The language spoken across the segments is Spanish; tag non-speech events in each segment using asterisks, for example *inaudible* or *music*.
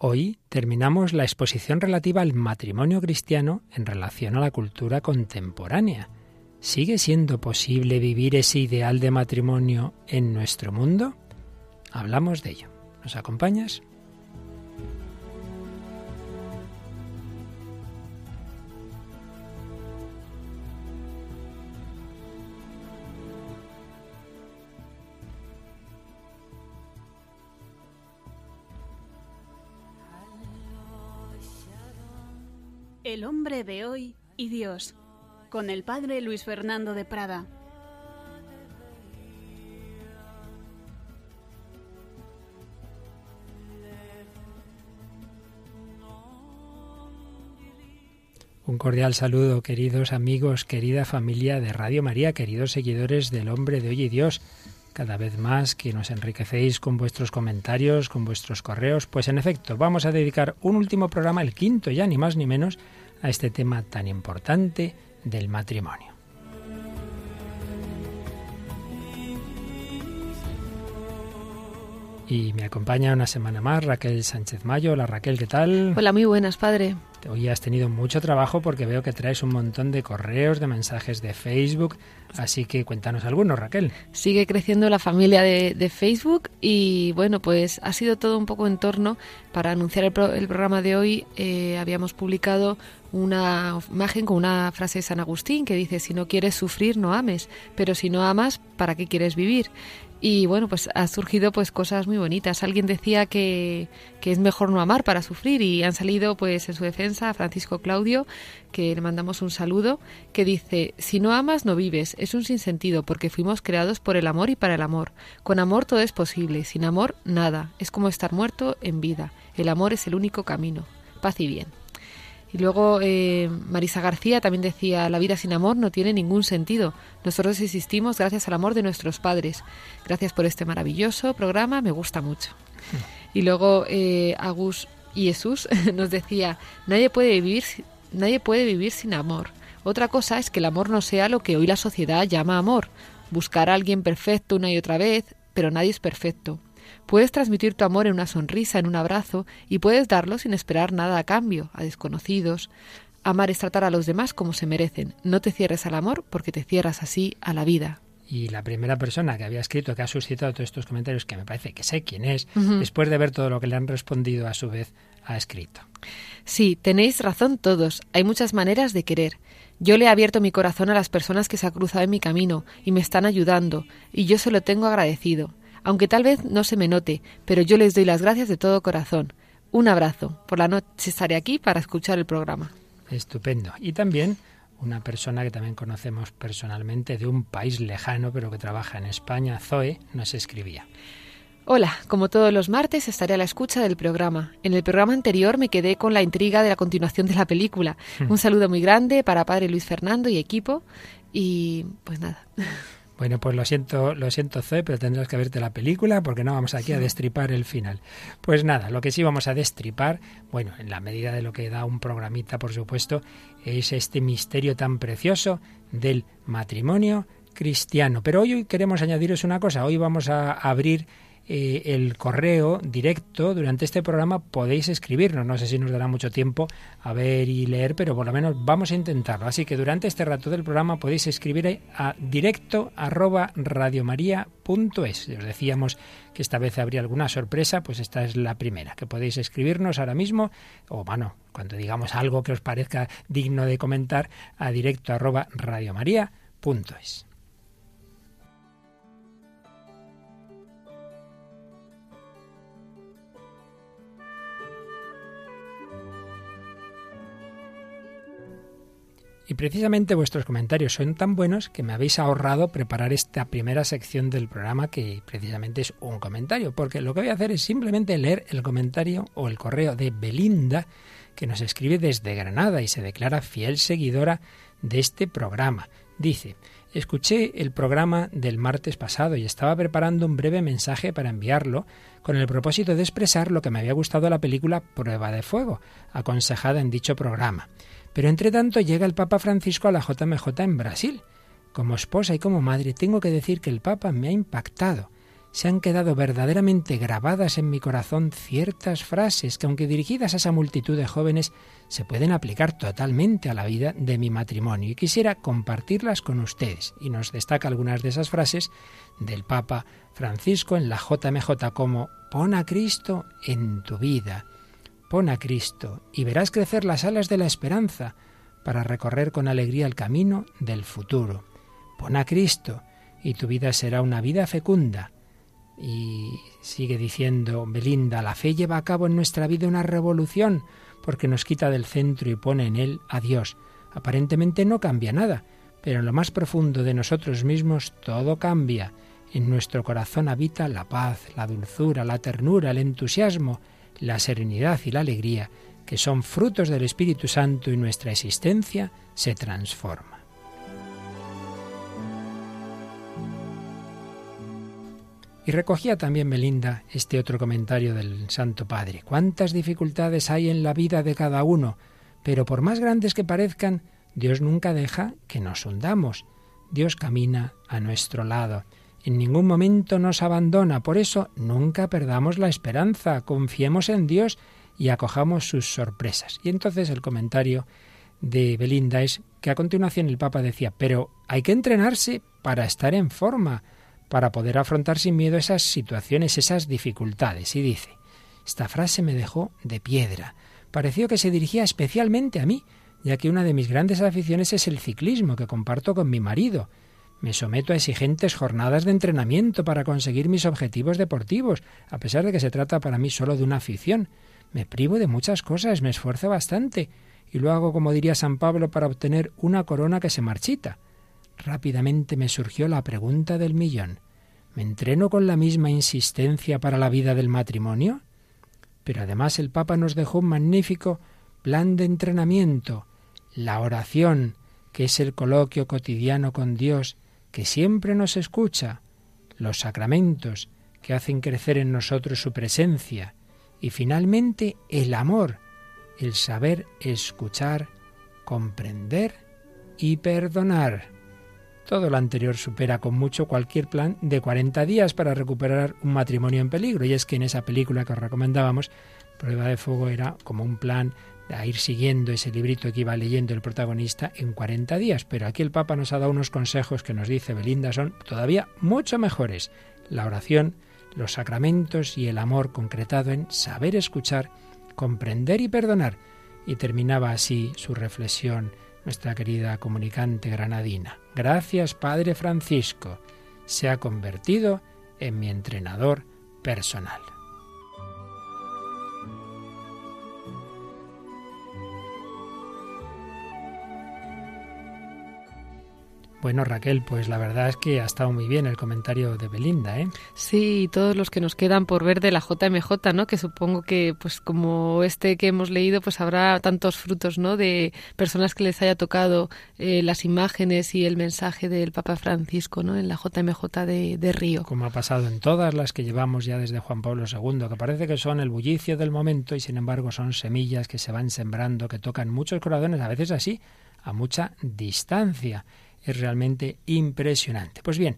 Hoy terminamos la exposición relativa al matrimonio cristiano en relación a la cultura contemporánea. ¿Sigue siendo posible vivir ese ideal de matrimonio en nuestro mundo? Hablamos de ello. ¿Nos acompañas? El hombre de hoy y Dios, con el padre Luis Fernando de Prada. Un cordial saludo, queridos amigos, querida familia de Radio María, queridos seguidores del hombre de hoy y Dios cada vez más que nos enriquecéis con vuestros comentarios, con vuestros correos. Pues en efecto, vamos a dedicar un último programa, el quinto ya, ni más ni menos, a este tema tan importante del matrimonio. Y me acompaña una semana más Raquel Sánchez Mayo. Hola Raquel, ¿qué tal? Hola, muy buenas, padre. Hoy has tenido mucho trabajo porque veo que traes un montón de correos, de mensajes de Facebook, así que cuéntanos algunos, Raquel. Sigue creciendo la familia de, Facebook y bueno, pues ha sido todo un poco en torno, para anunciar el, programa de hoy, eh, habíamos publicado una imagen con una frase de San Agustín que dice, si no quieres sufrir, no ames, pero si no amas, ¿para qué quieres vivir? Y bueno, pues ha surgido pues cosas muy bonitas. Alguien decía que, que, es mejor no amar para sufrir y han salido pues en su defensa Francisco Claudio, que le mandamos un saludo, que dice, si no amas no vives, es un sinsentido porque fuimos creados por el amor y para el amor. Con amor todo es posible, sin amor nada, es como estar muerto en vida. El amor es el único camino. Paz y bien. Y luego eh, Marisa García también decía, la vida sin amor no tiene ningún sentido. Nosotros existimos gracias al amor de nuestros padres. Gracias por este maravilloso programa, me gusta mucho. Y luego eh, Agus y Jesús *laughs* nos decía, nadie puede, vivir, nadie puede vivir sin amor. Otra cosa es que el amor no sea lo que hoy la sociedad llama amor. Buscar a alguien perfecto una y otra vez, pero nadie es perfecto. Puedes transmitir tu amor en una sonrisa, en un abrazo, y puedes darlo sin esperar nada a cambio, a desconocidos. Amar es tratar a los demás como se merecen. No te cierres al amor porque te cierras así a la vida. Y la primera persona que había escrito, que ha suscitado todos estos comentarios, que me parece que sé quién es, después de ver todo lo que le han respondido, a su vez ha escrito. Sí, tenéis razón todos. Hay muchas maneras de querer. Yo le he abierto mi corazón a las personas que se han cruzado en mi camino y me están ayudando, y yo se lo tengo agradecido aunque tal vez no se me note, pero yo les doy las gracias de todo corazón. Un abrazo. Por la noche estaré aquí para escuchar el programa. Estupendo. Y también una persona que también conocemos personalmente de un país lejano, pero que trabaja en España, Zoe, nos escribía. Hola, como todos los martes estaré a la escucha del programa. En el programa anterior me quedé con la intriga de la continuación de la película. Hmm. Un saludo muy grande para padre Luis Fernando y equipo y pues nada. Bueno, pues lo siento, lo siento, Zoe, pero tendrás que verte la película porque no vamos aquí a destripar el final. Pues nada, lo que sí vamos a destripar, bueno, en la medida de lo que da un programita, por supuesto, es este misterio tan precioso del matrimonio cristiano. Pero hoy queremos añadiros una cosa, hoy vamos a abrir eh, el correo directo durante este programa podéis escribirnos. No sé si nos dará mucho tiempo a ver y leer, pero por lo menos vamos a intentarlo. Así que durante este rato del programa podéis escribir a directo arroba radiomaria.es. Os decíamos que esta vez habría alguna sorpresa, pues esta es la primera, que podéis escribirnos ahora mismo, o bueno, cuando digamos algo que os parezca digno de comentar, a directo arroba radiomaria.es. Y precisamente vuestros comentarios son tan buenos que me habéis ahorrado preparar esta primera sección del programa que precisamente es un comentario, porque lo que voy a hacer es simplemente leer el comentario o el correo de Belinda que nos escribe desde Granada y se declara fiel seguidora de este programa. Dice, escuché el programa del martes pasado y estaba preparando un breve mensaje para enviarlo con el propósito de expresar lo que me había gustado la película Prueba de Fuego, aconsejada en dicho programa. Pero entre tanto llega el Papa Francisco a la JMJ en Brasil. Como esposa y como madre tengo que decir que el Papa me ha impactado. se han quedado verdaderamente grabadas en mi corazón ciertas frases que, aunque dirigidas a esa multitud de jóvenes, se pueden aplicar totalmente a la vida de mi matrimonio y quisiera compartirlas con ustedes. Y nos destaca algunas de esas frases del Papa Francisco en la JMJ como pon a Cristo en tu vida, pon a Cristo y verás crecer las alas de la esperanza para recorrer con alegría el camino del futuro. Pon a Cristo y tu vida será una vida fecunda. Y sigue diciendo Belinda, la fe lleva a cabo en nuestra vida una revolución porque nos quita del centro y pone en él a Dios. Aparentemente no cambia nada, pero en lo más profundo de nosotros mismos todo cambia. En nuestro corazón habita la paz, la dulzura, la ternura, el entusiasmo, la serenidad y la alegría, que son frutos del Espíritu Santo y nuestra existencia se transforma. Y recogía también Melinda este otro comentario del Santo Padre. ¿Cuántas dificultades hay en la vida de cada uno? Pero por más grandes que parezcan, Dios nunca deja que nos hundamos. Dios camina a nuestro lado. En ningún momento nos abandona. Por eso nunca perdamos la esperanza. Confiemos en Dios y acojamos sus sorpresas. Y entonces el comentario de Belinda es que a continuación el Papa decía, pero hay que entrenarse para estar en forma para poder afrontar sin miedo esas situaciones, esas dificultades. Y dice, esta frase me dejó de piedra. Pareció que se dirigía especialmente a mí, ya que una de mis grandes aficiones es el ciclismo, que comparto con mi marido. Me someto a exigentes jornadas de entrenamiento para conseguir mis objetivos deportivos, a pesar de que se trata para mí solo de una afición. Me privo de muchas cosas, me esfuerzo bastante, y lo hago como diría San Pablo para obtener una corona que se marchita. Rápidamente me surgió la pregunta del millón. ¿Me entreno con la misma insistencia para la vida del matrimonio? Pero además el Papa nos dejó un magnífico plan de entrenamiento, la oración, que es el coloquio cotidiano con Dios, que siempre nos escucha, los sacramentos, que hacen crecer en nosotros su presencia, y finalmente el amor, el saber escuchar, comprender y perdonar. Todo lo anterior supera con mucho cualquier plan de 40 días para recuperar un matrimonio en peligro. Y es que en esa película que os recomendábamos, Prueba de Fuego era como un plan de ir siguiendo ese librito que iba leyendo el protagonista en 40 días. Pero aquí el Papa nos ha dado unos consejos que nos dice Belinda son todavía mucho mejores. La oración, los sacramentos y el amor concretado en saber escuchar, comprender y perdonar. Y terminaba así su reflexión nuestra querida comunicante granadina. Gracias, Padre Francisco. Se ha convertido en mi entrenador personal. Bueno, Raquel, pues la verdad es que ha estado muy bien el comentario de Belinda, ¿eh? Sí, y todos los que nos quedan por ver de la JMJ, ¿no? Que supongo que, pues como este que hemos leído, pues habrá tantos frutos, ¿no? De personas que les haya tocado eh, las imágenes y el mensaje del Papa Francisco, ¿no? En la JMJ de, de Río. Como ha pasado en todas las que llevamos ya desde Juan Pablo II, que parece que son el bullicio del momento y sin embargo son semillas que se van sembrando, que tocan muchos corazones, a veces así, a mucha distancia es realmente impresionante. Pues bien,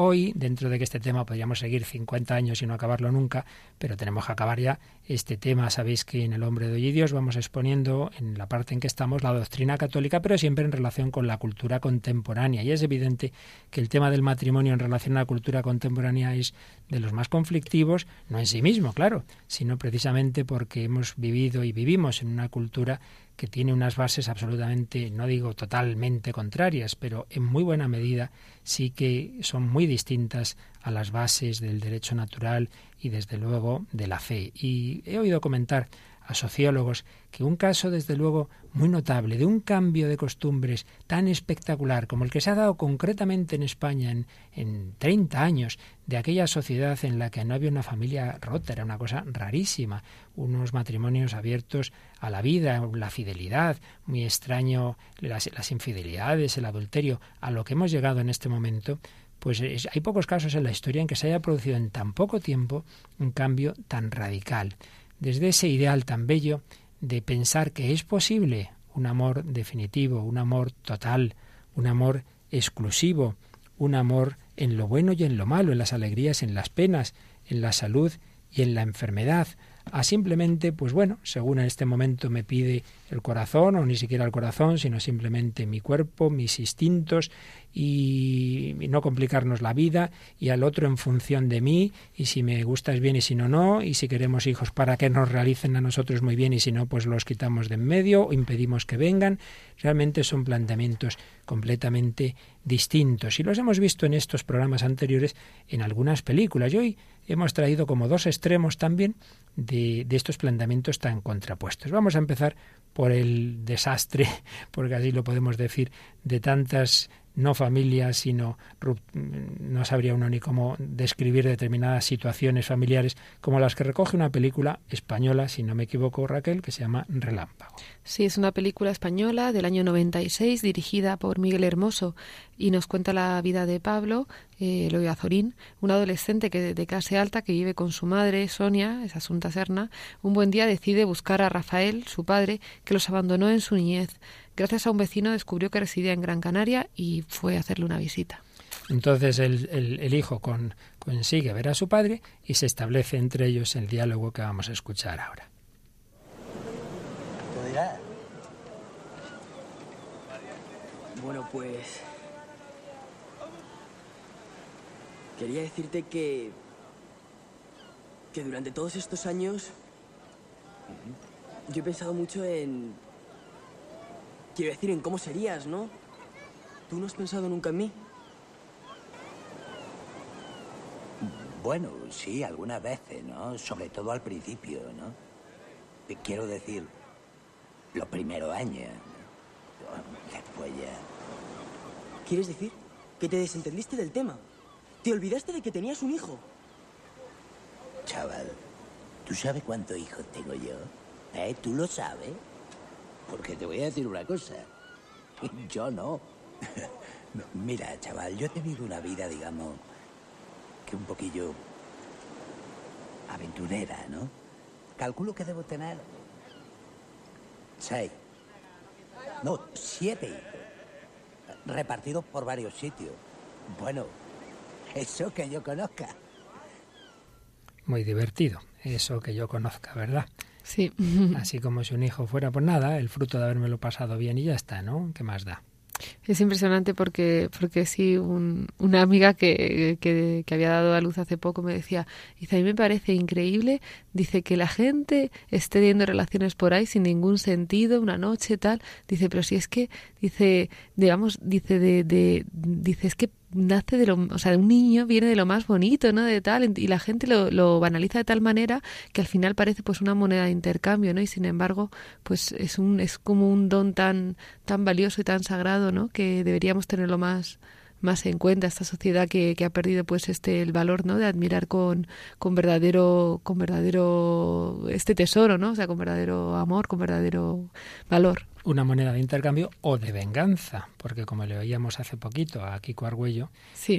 hoy, dentro de que este tema podríamos seguir 50 años y no acabarlo nunca, pero tenemos que acabar ya este tema. Sabéis que en el hombre de hoy y Dios vamos exponiendo en la parte en que estamos la doctrina católica, pero siempre en relación con la cultura contemporánea. Y es evidente que el tema del matrimonio en relación a la cultura contemporánea es de los más conflictivos, no en sí mismo, claro, sino precisamente porque hemos vivido y vivimos en una cultura que tiene unas bases absolutamente, no digo totalmente contrarias, pero en muy buena medida sí que son muy distintas a las bases del derecho natural y desde luego de la fe. Y he oído comentar a sociólogos que un caso, desde luego, muy notable de un cambio de costumbres tan espectacular como el que se ha dado concretamente en España en, en 30 años, de aquella sociedad en la que no había una familia rota, era una cosa rarísima, unos matrimonios abiertos a la vida, la fidelidad, muy extraño las, las infidelidades, el adulterio, a lo que hemos llegado en este momento, pues hay pocos casos en la historia en que se haya producido en tan poco tiempo un cambio tan radical desde ese ideal tan bello de pensar que es posible un amor definitivo, un amor total, un amor exclusivo, un amor en lo bueno y en lo malo, en las alegrías, en las penas, en la salud y en la enfermedad, a simplemente, pues bueno, según en este momento me pide el corazón, o ni siquiera el corazón, sino simplemente mi cuerpo, mis instintos, y, no complicarnos la vida, y al otro en función de mí, y si me gustas bien y si no, no, y si queremos hijos para que nos realicen a nosotros muy bien, y si no, pues los quitamos de en medio, o impedimos que vengan. Realmente son planteamientos completamente distintos. Y los hemos visto en estos programas anteriores en algunas películas. Y hoy hemos traído como dos extremos también de, de estos planteamientos tan contrapuestos. Vamos a empezar por el desastre, *laughs* porque así lo podemos decir, de tantas no familias, sino no sabría uno ni cómo describir determinadas situaciones familiares como las que recoge una película española, si no me equivoco, Raquel, que se llama Relámpago. Sí, es una película española del año 96 dirigida por Miguel Hermoso y nos cuenta la vida de Pablo eh, Azorín, un adolescente que de clase alta que vive con su madre, Sonia, es Asunta Serna. Un buen día decide buscar a Rafael, su padre, que los abandonó en su niñez. Gracias a un vecino descubrió que residía en Gran Canaria y fue a hacerle una visita. Entonces el, el, hijo con, consigue ver a su padre y se establece entre ellos el diálogo que vamos a escuchar ahora. Bueno, pues... Quería decirte que... que durante todos estos años... Yo he pensado mucho en Quiero decir, en cómo serías, ¿no? ¿Tú no has pensado nunca en mí? Bueno, sí, algunas veces, ¿no? Sobre todo al principio, ¿no? Quiero decir, los primeros años. Después ya. ¿Quieres decir que te desentendiste del tema? ¿Te olvidaste de que tenías un hijo? Chaval, ¿tú sabes cuántos hijos tengo yo? ¿Eh? ¿Tú lo sabes? Porque te voy a decir una cosa. Yo *laughs* no. Mira, chaval, yo he tenido una vida, digamos, que un poquillo aventurera, ¿no? Calculo que debo tener seis, no, siete repartidos por varios sitios. Bueno, eso que yo conozca. Muy divertido, eso que yo conozca, ¿verdad? Sí. *laughs* Así como si un hijo fuera, pues nada, el fruto de habérmelo pasado bien y ya está, ¿no? ¿Qué más da? Es impresionante porque, porque sí, una amiga que, que, que, había dado a luz hace poco me decía, dice, a mí me parece increíble, dice que la gente esté teniendo relaciones por ahí sin ningún sentido, una noche tal, dice, pero si es que, dice, digamos, dice, de, de dice, es que nace de lo, o sea, un niño viene de lo más bonito, ¿no? De tal, y la gente lo, lo banaliza de tal manera que al final parece pues una moneda de intercambio, ¿no? Y sin embargo, pues es un, es como un don tan, tan valioso y tan sagrado, ¿no? Que deberíamos tenerlo más, más en cuenta esta sociedad que, que, ha perdido pues este el valor no de admirar con, con verdadero con verdadero este tesoro no o sea con verdadero amor con verdadero valor. Una moneda de intercambio o de venganza, porque como le oíamos hace poquito a Kiko Argüello,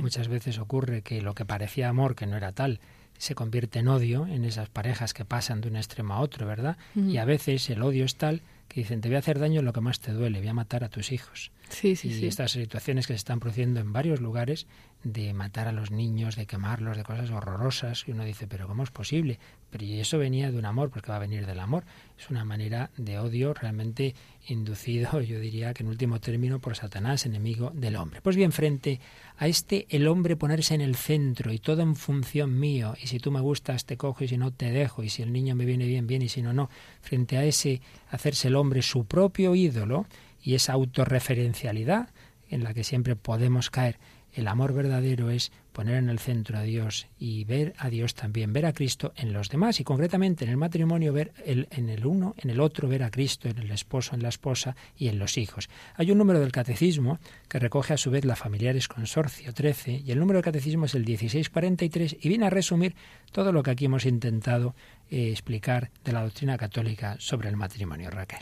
muchas veces ocurre que lo que parecía amor, que no era tal, se convierte en odio en esas parejas que pasan de un extremo a otro, ¿verdad? Y a veces el odio es tal que dicen, te voy a hacer daño en lo que más te duele, voy a matar a tus hijos. Sí, sí, y estas situaciones que se están produciendo en varios lugares de matar a los niños, de quemarlos, de cosas horrorosas, y uno dice, pero ¿cómo es posible? Pero y eso venía de un amor, porque va a venir del amor. Es una manera de odio realmente inducido, *laughs* yo diría que en último término, por Satanás, enemigo del hombre. Pues bien, frente a este el hombre ponerse en el centro y todo en función mío, y si tú me gustas te cojo y si no te dejo, y si el niño me viene bien, bien, y si no, no, frente a ese hacerse el hombre su propio ídolo y esa autorreferencialidad en la que siempre podemos caer, el amor verdadero es poner en el centro a Dios y ver a Dios también, ver a Cristo en los demás y concretamente en el matrimonio ver el, en el uno, en el otro, ver a Cristo en el esposo, en la esposa y en los hijos. Hay un número del catecismo que recoge a su vez la Familiares Consorcio 13 y el número del catecismo es el 1643 y viene a resumir todo lo que aquí hemos intentado eh, explicar de la doctrina católica sobre el matrimonio, Raquel.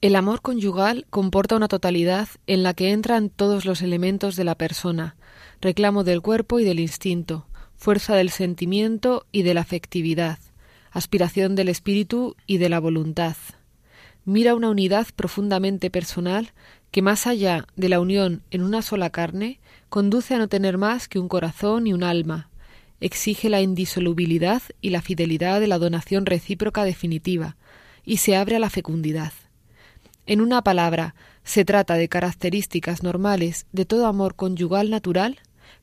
El amor conyugal comporta una totalidad en la que entran todos los elementos de la persona, reclamo del cuerpo y del instinto, fuerza del sentimiento y de la afectividad, aspiración del espíritu y de la voluntad. Mira una unidad profundamente personal que más allá de la unión en una sola carne, conduce a no tener más que un corazón y un alma. Exige la indisolubilidad y la fidelidad de la donación recíproca definitiva, y se abre a la fecundidad. En una palabra, se trata de características normales de todo amor conyugal natural,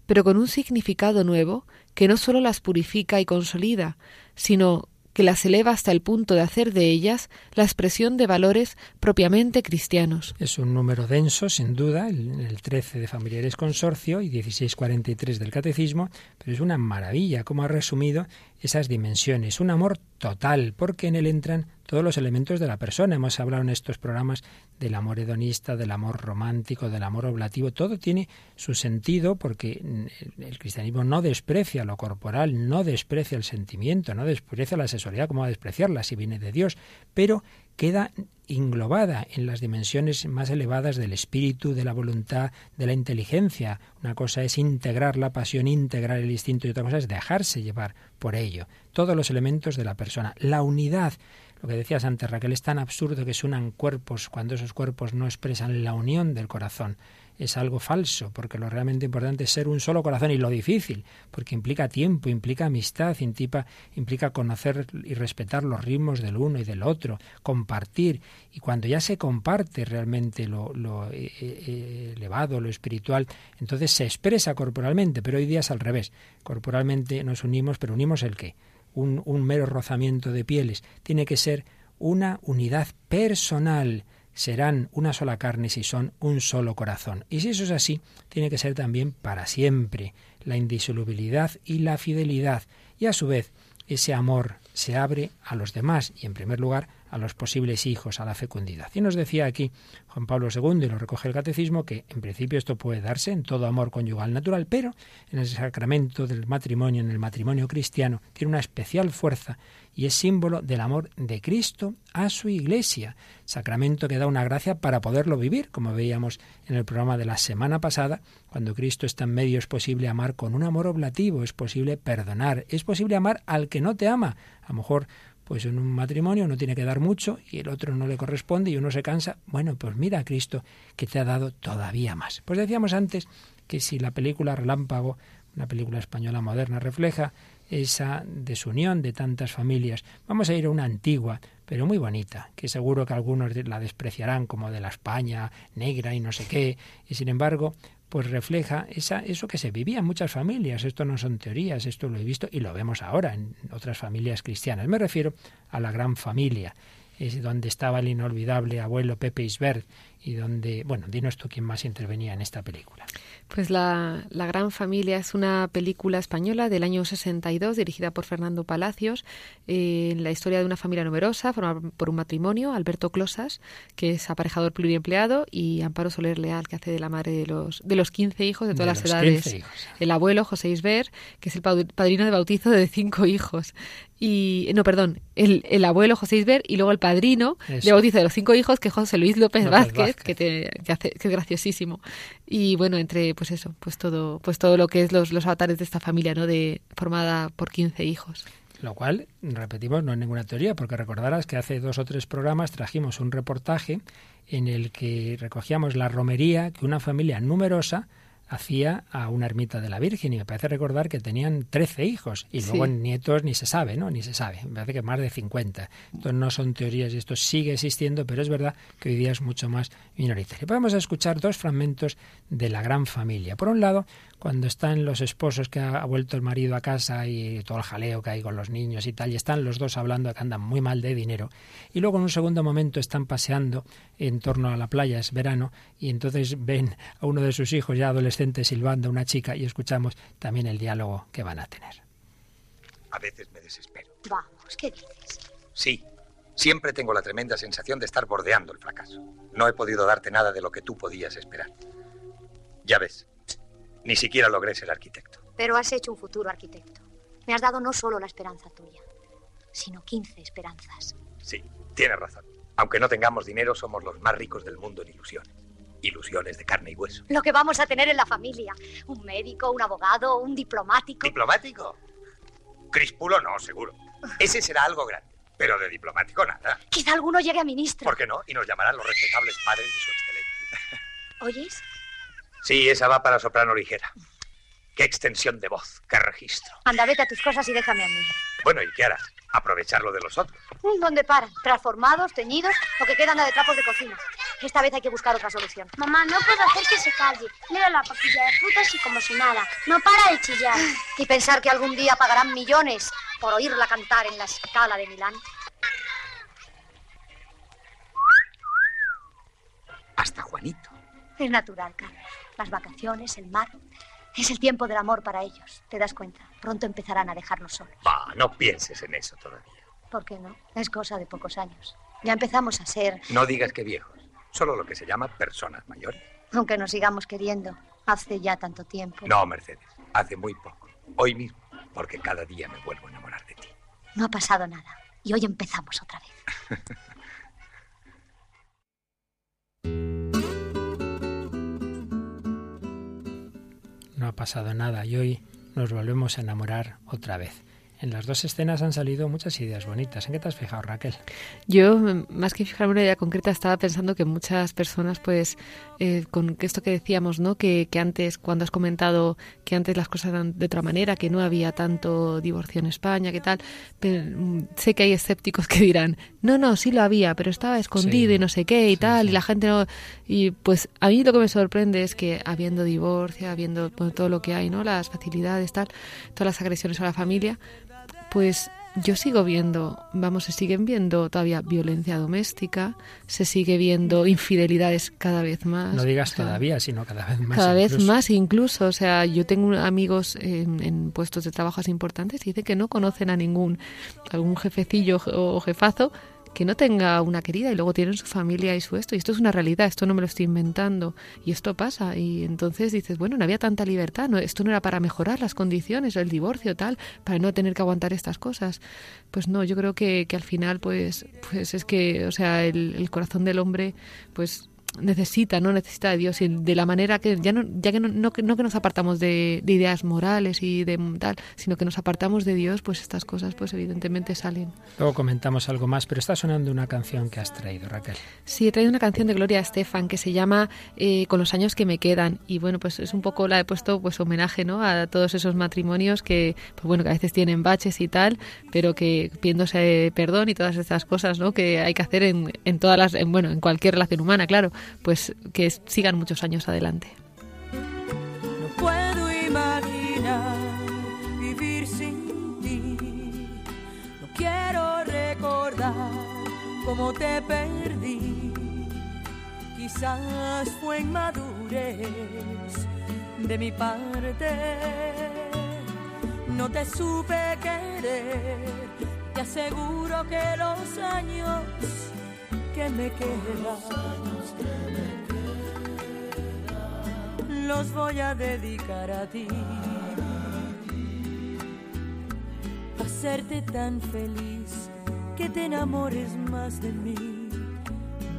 pero con un significado nuevo que no sólo las purifica y consolida, sino que las eleva hasta el punto de hacer de ellas la expresión de valores propiamente cristianos. Es un número denso, sin duda, el, 13 de Familiares Consorcio y 1643 del Catecismo, pero es una maravilla cómo ha resumido esas dimensiones, un amor total, porque en él entran todos los elementos de la persona. Hemos hablado en estos programas del amor hedonista, del amor romántico, del amor oblativo. Todo tiene su sentido porque el cristianismo no desprecia lo corporal, no desprecia el sentimiento, no desprecia la sexualidad como va a despreciarla si viene de Dios, pero queda englobada en las dimensiones más elevadas del espíritu, de la voluntad, de la inteligencia. Una cosa es integrar la pasión, integrar el instinto y otra cosa es dejarse llevar por ello. Todos los elementos de la persona. La unidad lo que decía Santa Raquel es tan absurdo que se unan cuerpos cuando esos cuerpos no expresan la unión del corazón. Es algo falso, porque lo realmente importante es ser un solo corazón y lo difícil, porque implica tiempo, implica amistad, implica, implica conocer y respetar los ritmos del uno y del otro, compartir. Y cuando ya se comparte realmente lo, eh, eh, elevado, lo espiritual, entonces se expresa corporalmente, pero hoy día es al revés. Corporalmente nos unimos, pero unimos el qué? un, mero rozamiento de pieles, tiene que ser una unidad personal. Serán una sola carne si son un solo corazón. Y si eso es así, tiene que ser también para siempre la indisolubilidad y la fidelidad. Y a su vez, ese amor se abre a los demás y en primer lugar a los posibles hijos, a la fecundidad. Y nos decía aquí Juan Pablo II, y lo recoge el catecismo, que en principio esto puede darse en todo amor conyugal natural, pero en el sacramento del matrimonio, en el matrimonio cristiano, tiene una especial fuerza y es símbolo del amor de Cristo a su iglesia, sacramento que da una gracia para poderlo vivir, como veíamos en el programa de la semana pasada, cuando Cristo está en medio es posible amar con un amor oblativo, es posible perdonar, es posible amar al que no te ama, a lo mejor pues en un matrimonio uno tiene que dar mucho y el otro no le corresponde y uno se cansa. Bueno, pues mira a Cristo que te ha dado todavía más. Pues decíamos antes que si la película Relámpago, una película española moderna, refleja esa desunión de tantas familias, vamos a ir a una antigua, pero muy bonita, que seguro que algunos la despreciarán como de la España negra y no sé qué, y sin embargo pues refleja esa, eso que se vivía en muchas familias. Esto no son teorías, esto lo he visto y lo vemos ahora en otras familias cristianas. Me refiero a la gran familia, es donde estaba el inolvidable abuelo Pepe Isbert y donde, bueno, dinos tú quién más intervenía en esta película. Pues la, la, Gran Familia es una película española del año 62 dirigida por Fernando Palacios, eh, en la historia de una familia numerosa formada por un matrimonio, Alberto Closas, que es aparejador pluriempleado, y Amparo Soler Leal, que hace de la madre de los, de los 15 hijos de todas las edades. El abuelo, José Isber, que es el padrino de bautizo de cinco hijos y no, perdón, el, el abuelo José Isber y luego el padrino de bautizo de los cinco hijos que es José Luis López, Vázquez, Que, te, que, hace, que es graciosísimo. Y bueno, entre pues eso, pues todo, pues todo lo que es los, los avatares de esta familia, ¿no? De formada por 15 hijos. Lo cual, repetimos, no es ninguna teoría, porque recordarás que hace dos o tres programas trajimos un reportaje en el que recogíamos la romería que una familia numerosa hacía a una ermita de la Virgen y me parece recordar que tenían 13 hijos y luego nietos ni se sabe, ¿no? Ni se sabe, me parece que más de 50. Entonces no son teorías y esto sigue existiendo, pero es verdad que hoy día es mucho más minoritario. Podemos escuchar dos fragmentos de la gran familia. Por un lado, cuando están los esposos que ha vuelto el marido a casa y todo el jaleo que hay con los niños y tal, y están los dos hablando que andan muy mal de dinero, y luego en un segundo momento están paseando en torno a la playa, es verano, y entonces ven a uno de sus hijos ya adolescente silbando a una chica y escuchamos también el diálogo que van a tener. A veces me desespero. Vamos, ¿qué dices? Sí, siempre tengo la tremenda sensación de estar bordeando el fracaso. No he podido darte nada de lo que tú podías esperar. Ya ves, ni siquiera logré ser arquitecto. Pero has hecho un futuro arquitecto. Me has dado no solo la esperanza tuya, sino 15 esperanzas. Sí, tienes razón. Aunque no tengamos dinero, somos los más ricos del mundo en ilusiones. Ilusiones de carne y hueso. Lo que vamos a tener en la familia. Un médico, un abogado, un diplomático. ¿Diplomático? Crispulo no, seguro. Ese será algo grande. Pero de diplomático nada. Quizá alguno llegue a ministro. ¿Por qué no? Y nos llamarán los respetables padres de su excelencia. ¿Oyes? Sí, esa va para soprano ligera. Qué extensión de voz, qué registro. Anda, vete a tus cosas y déjame a mí. Bueno, ¿y qué harás? Aprovechar lo de los otros. ¿Dónde paran? ¿Transformados, teñidos o que quedan de trapos de cocina? Esta vez hay que buscar otra solución. Mamá, no puedo hacer que se calle. Mira la papilla de frutas y como si nada. No para de chillar. Y pensar que algún día pagarán millones por oírla cantar en la escala de Milán. Hasta Juanito. Es natural, Carlos. Las vacaciones, el mar. Es el tiempo del amor para ellos. ¿Te das cuenta? Pronto empezarán a dejarnos solos. Bah, no pienses en eso todavía. ¿Por qué no? Es cosa de pocos años. Ya empezamos a ser, No digas que viejos. Solo lo que se llama personas mayores. aunque nos sigamos queriendo, hace ya tanto tiempo. No, Mercedes. Hace muy poco. Hoy mismo. Porque cada día me vuelvo a enamorar de ti. No ha pasado nada. Y hoy empezamos otra vez. *laughs* No ha pasado nada y hoy nos volvemos a enamorar otra vez. En las dos escenas han salido muchas ideas bonitas. ¿En qué te has fijado, Raquel? Yo, más que fijarme en una idea concreta, estaba pensando que muchas personas, pues, eh, con esto que decíamos, ¿no? Que, que antes, cuando has comentado que antes las cosas eran de otra manera, que no había tanto divorcio en España, que tal, pero, mm, sé que hay escépticos que dirán, no, no, sí lo había, pero estaba escondido Sí, y no sé qué y sí, tal, sí. y la gente no... Y pues a mí lo que me sorprende es que habiendo divorcio, habiendo bueno, todo lo que hay, ¿no? Las facilidades, tal, todas las agresiones a la familia, pues yo sigo viendo, vamos, se siguen viendo todavía violencia doméstica, se sigue viendo infidelidades cada vez más. No digas o sea, todavía, sino cada vez más. Cada vez más incluso, o sea, yo tengo amigos en, en puestos de trabajo así importantes y dicen que no conocen a ningún algún jefecillo o jefazo que no tenga una querida y luego tienen su familia y su esto. Y esto es una realidad, esto no me lo estoy inventando. Y esto pasa. Y entonces dices, bueno, no había tanta libertad, no, esto no era para mejorar las condiciones, el divorcio, tal, para no tener que aguantar estas cosas. Pues no, yo creo que, que al final, pues, pues es que, o sea, el, el corazón del hombre, pues necesita, no necesita de Dios y de la manera que ya no, ya que no, no, que- no que nos apartamos de, de ideas morales y de tal, sino que nos apartamos de Dios, pues estas cosas pues evidentemente salen. Luego comentamos algo más, pero está sonando una canción que has traído, Raquel. Sí, he traído una canción de Gloria Estefan que se llama eh, Con los años que me quedan y bueno, pues es un poco la he puesto pues homenaje, ¿no? A todos esos matrimonios que pues bueno, que a veces tienen baches y tal, pero que pidiéndose perdón y todas estas cosas, ¿no? Que hay que hacer en, en todas las en, bueno, en cualquier relación humana, claro, pues que sigan muchos años adelante. No puedo imaginar vivir sin ti. No quiero recordar cómo te perdí. Quizás fue inmadurez de mi parte. No te supe querer. Te aseguro que los años que me quedan los voy a dedicar a ti. Hacerte tan feliz que te enamores más de mí.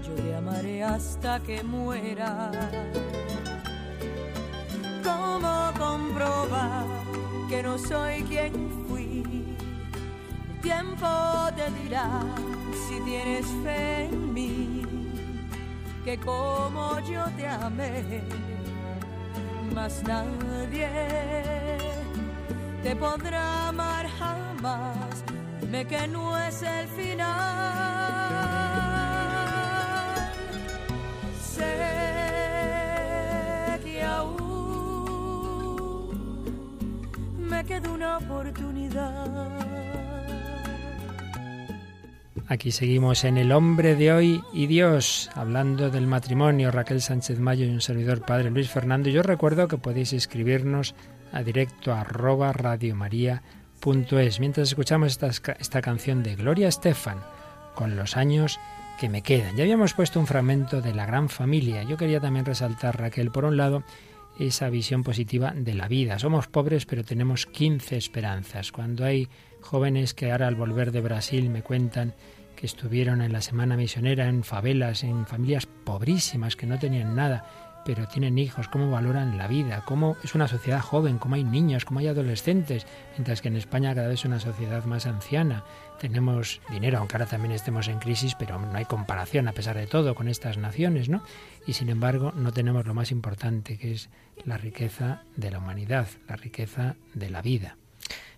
Yo te amaré hasta que muera. ¿Cómo comprobar que no soy quien fui? El tiempo te dirá si tienes fe en mí, que como yo te amé más nadie te podrá amar jamás. Dime que no es el final. Sé que aún me queda una oportunidad. Aquí seguimos en El hombre de hoy y Dios, hablando del matrimonio, Raquel Sánchez Mayo y un servidor padre Luis Fernando. Yo recuerdo que podéis escribirnos a directo arroba radiomaria.es mientras escuchamos esta, esta canción de Gloria Estefan con los años que me quedan. Ya habíamos puesto un fragmento de la gran familia. Yo quería también resaltar, Raquel, por un lado, esa visión positiva de la vida. Somos pobres, pero tenemos 15 esperanzas. Cuando hay jóvenes que ahora al volver de Brasil me cuentan que estuvieron en la semana misionera en favelas, en familias pobrísimas que no tenían nada, pero tienen hijos, cómo valoran la vida, cómo es una sociedad joven, cómo hay niños, cómo hay adolescentes, mientras que en España cada vez es una sociedad más anciana. Tenemos dinero, aunque ahora también estemos en crisis, pero no hay comparación a pesar de todo con estas naciones, ¿no? Y sin embargo no tenemos lo más importante, que es la riqueza de la humanidad, la riqueza de la vida.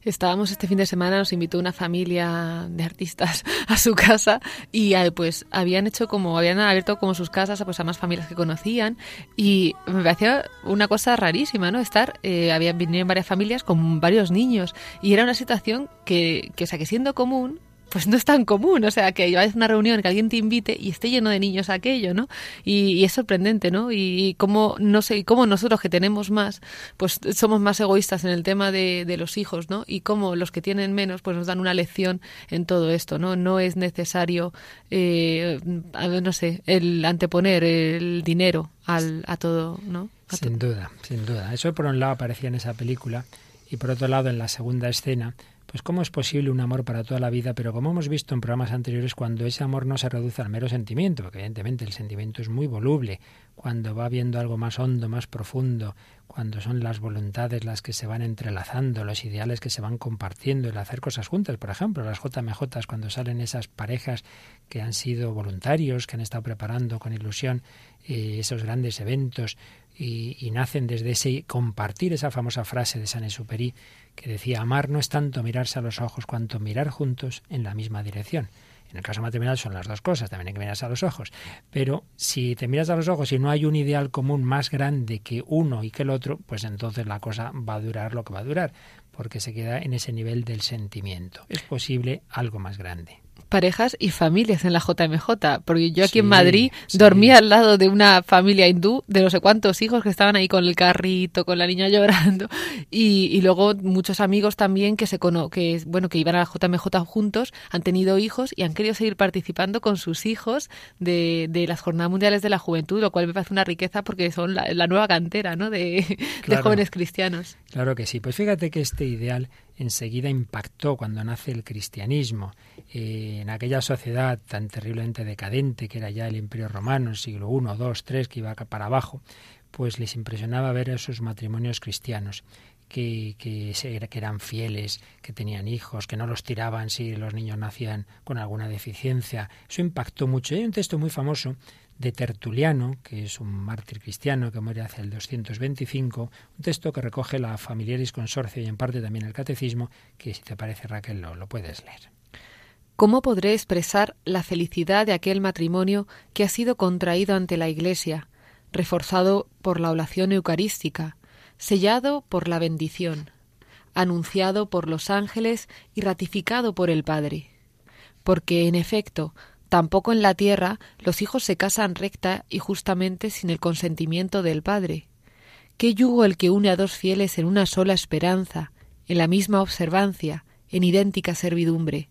Estábamos este fin de semana, nos invitó una familia de artistas *laughs* a su casa y eh, pues habían hecho como, habían abierto como sus casas pues, a más familias que conocían y me parecía una cosa rarísima, ¿no? Estar, eh, habían venido varias familias con varios niños y era una situación que, que, o que siendo común, pues no es tan común, o sea, que vayas a una reunión, que alguien te invite y esté lleno de niños aquello, ¿no? Y, es sorprendente, ¿no? Y, cómo, no sé, y cómo nosotros que tenemos más, pues somos más egoístas en el tema de, de, los hijos, ¿no? Y cómo los que tienen menos, pues nos dan una lección en todo esto, ¿no? No es necesario, eh, no sé, el anteponer el dinero al, a todo, ¿no? sin duda, sin duda. Eso por un lado aparecía en esa película y por otro lado en la segunda escena pues cómo es posible un amor para toda la vida, pero como hemos visto en programas anteriores, cuando ese amor no se reduce al mero sentimiento, porque evidentemente el sentimiento es muy voluble, cuando va viendo algo más hondo, más profundo, cuando son las voluntades las que se van entrelazando, los ideales que se van compartiendo, el hacer cosas juntas, por ejemplo, las JMJ, cuando salen esas parejas que han sido voluntarios, que han estado preparando con ilusión eh, esos grandes eventos y, y, nacen desde ese compartir esa famosa frase de San Exupéry que decía amar no es tanto mirarse a los ojos cuanto mirar juntos en la misma dirección. En el caso matrimonial son las dos cosas, también hay que mirarse a los ojos. Pero si te miras a los ojos y no hay un ideal común más grande que uno y que el otro, pues entonces la cosa va a durar lo que va a durar, porque se queda en ese nivel del sentimiento. Es posible algo más grande parejas y familias en la JMJ, porque yo aquí en Madrid dormía al lado de una familia hindú de no sé cuántos hijos que estaban ahí con el carrito, con la niña *laughs* llorando, y, y luego muchos amigos también que se cono que bueno que iban a la JMJ juntos, han tenido hijos y han querido seguir participando con sus hijos de, de las Jornadas Mundiales de la Juventud, lo cual me parece una riqueza porque son la, nueva cantera ¿no? de, *laughs* de jóvenes cristianos. Claro que sí, pues fíjate que este ideal enseguida impactó cuando nace el cristianismo. Eh, en aquella sociedad tan terriblemente decadente que era ya el Imperio Romano, el siglo I, II, III, que iba para abajo, pues les impresionaba ver esos matrimonios cristianos. Que, que, que, eran fieles, que tenían hijos, que no los tiraban si los niños nacían con alguna deficiencia. Eso impactó mucho. Hay un texto muy famoso de Tertuliano, que es un mártir cristiano que muere hacia el 225, un texto que recoge la Familiaris Consorcio y en parte también el Catecismo, que si te parece Raquel lo, lo puedes leer. ¿Cómo podré expresar la felicidad de aquel matrimonio que ha sido contraído ante la Iglesia, reforzado por la oración eucarística, sellado por la bendición, anunciado por los ángeles y ratificado por el Padre? Porque, en efecto, Tampoco en la tierra los hijos se casan recta y justamente sin el consentimiento del padre. ¿Qué yugo el que une a dos fieles en una sola esperanza, en la misma observancia, en idéntica servidumbre?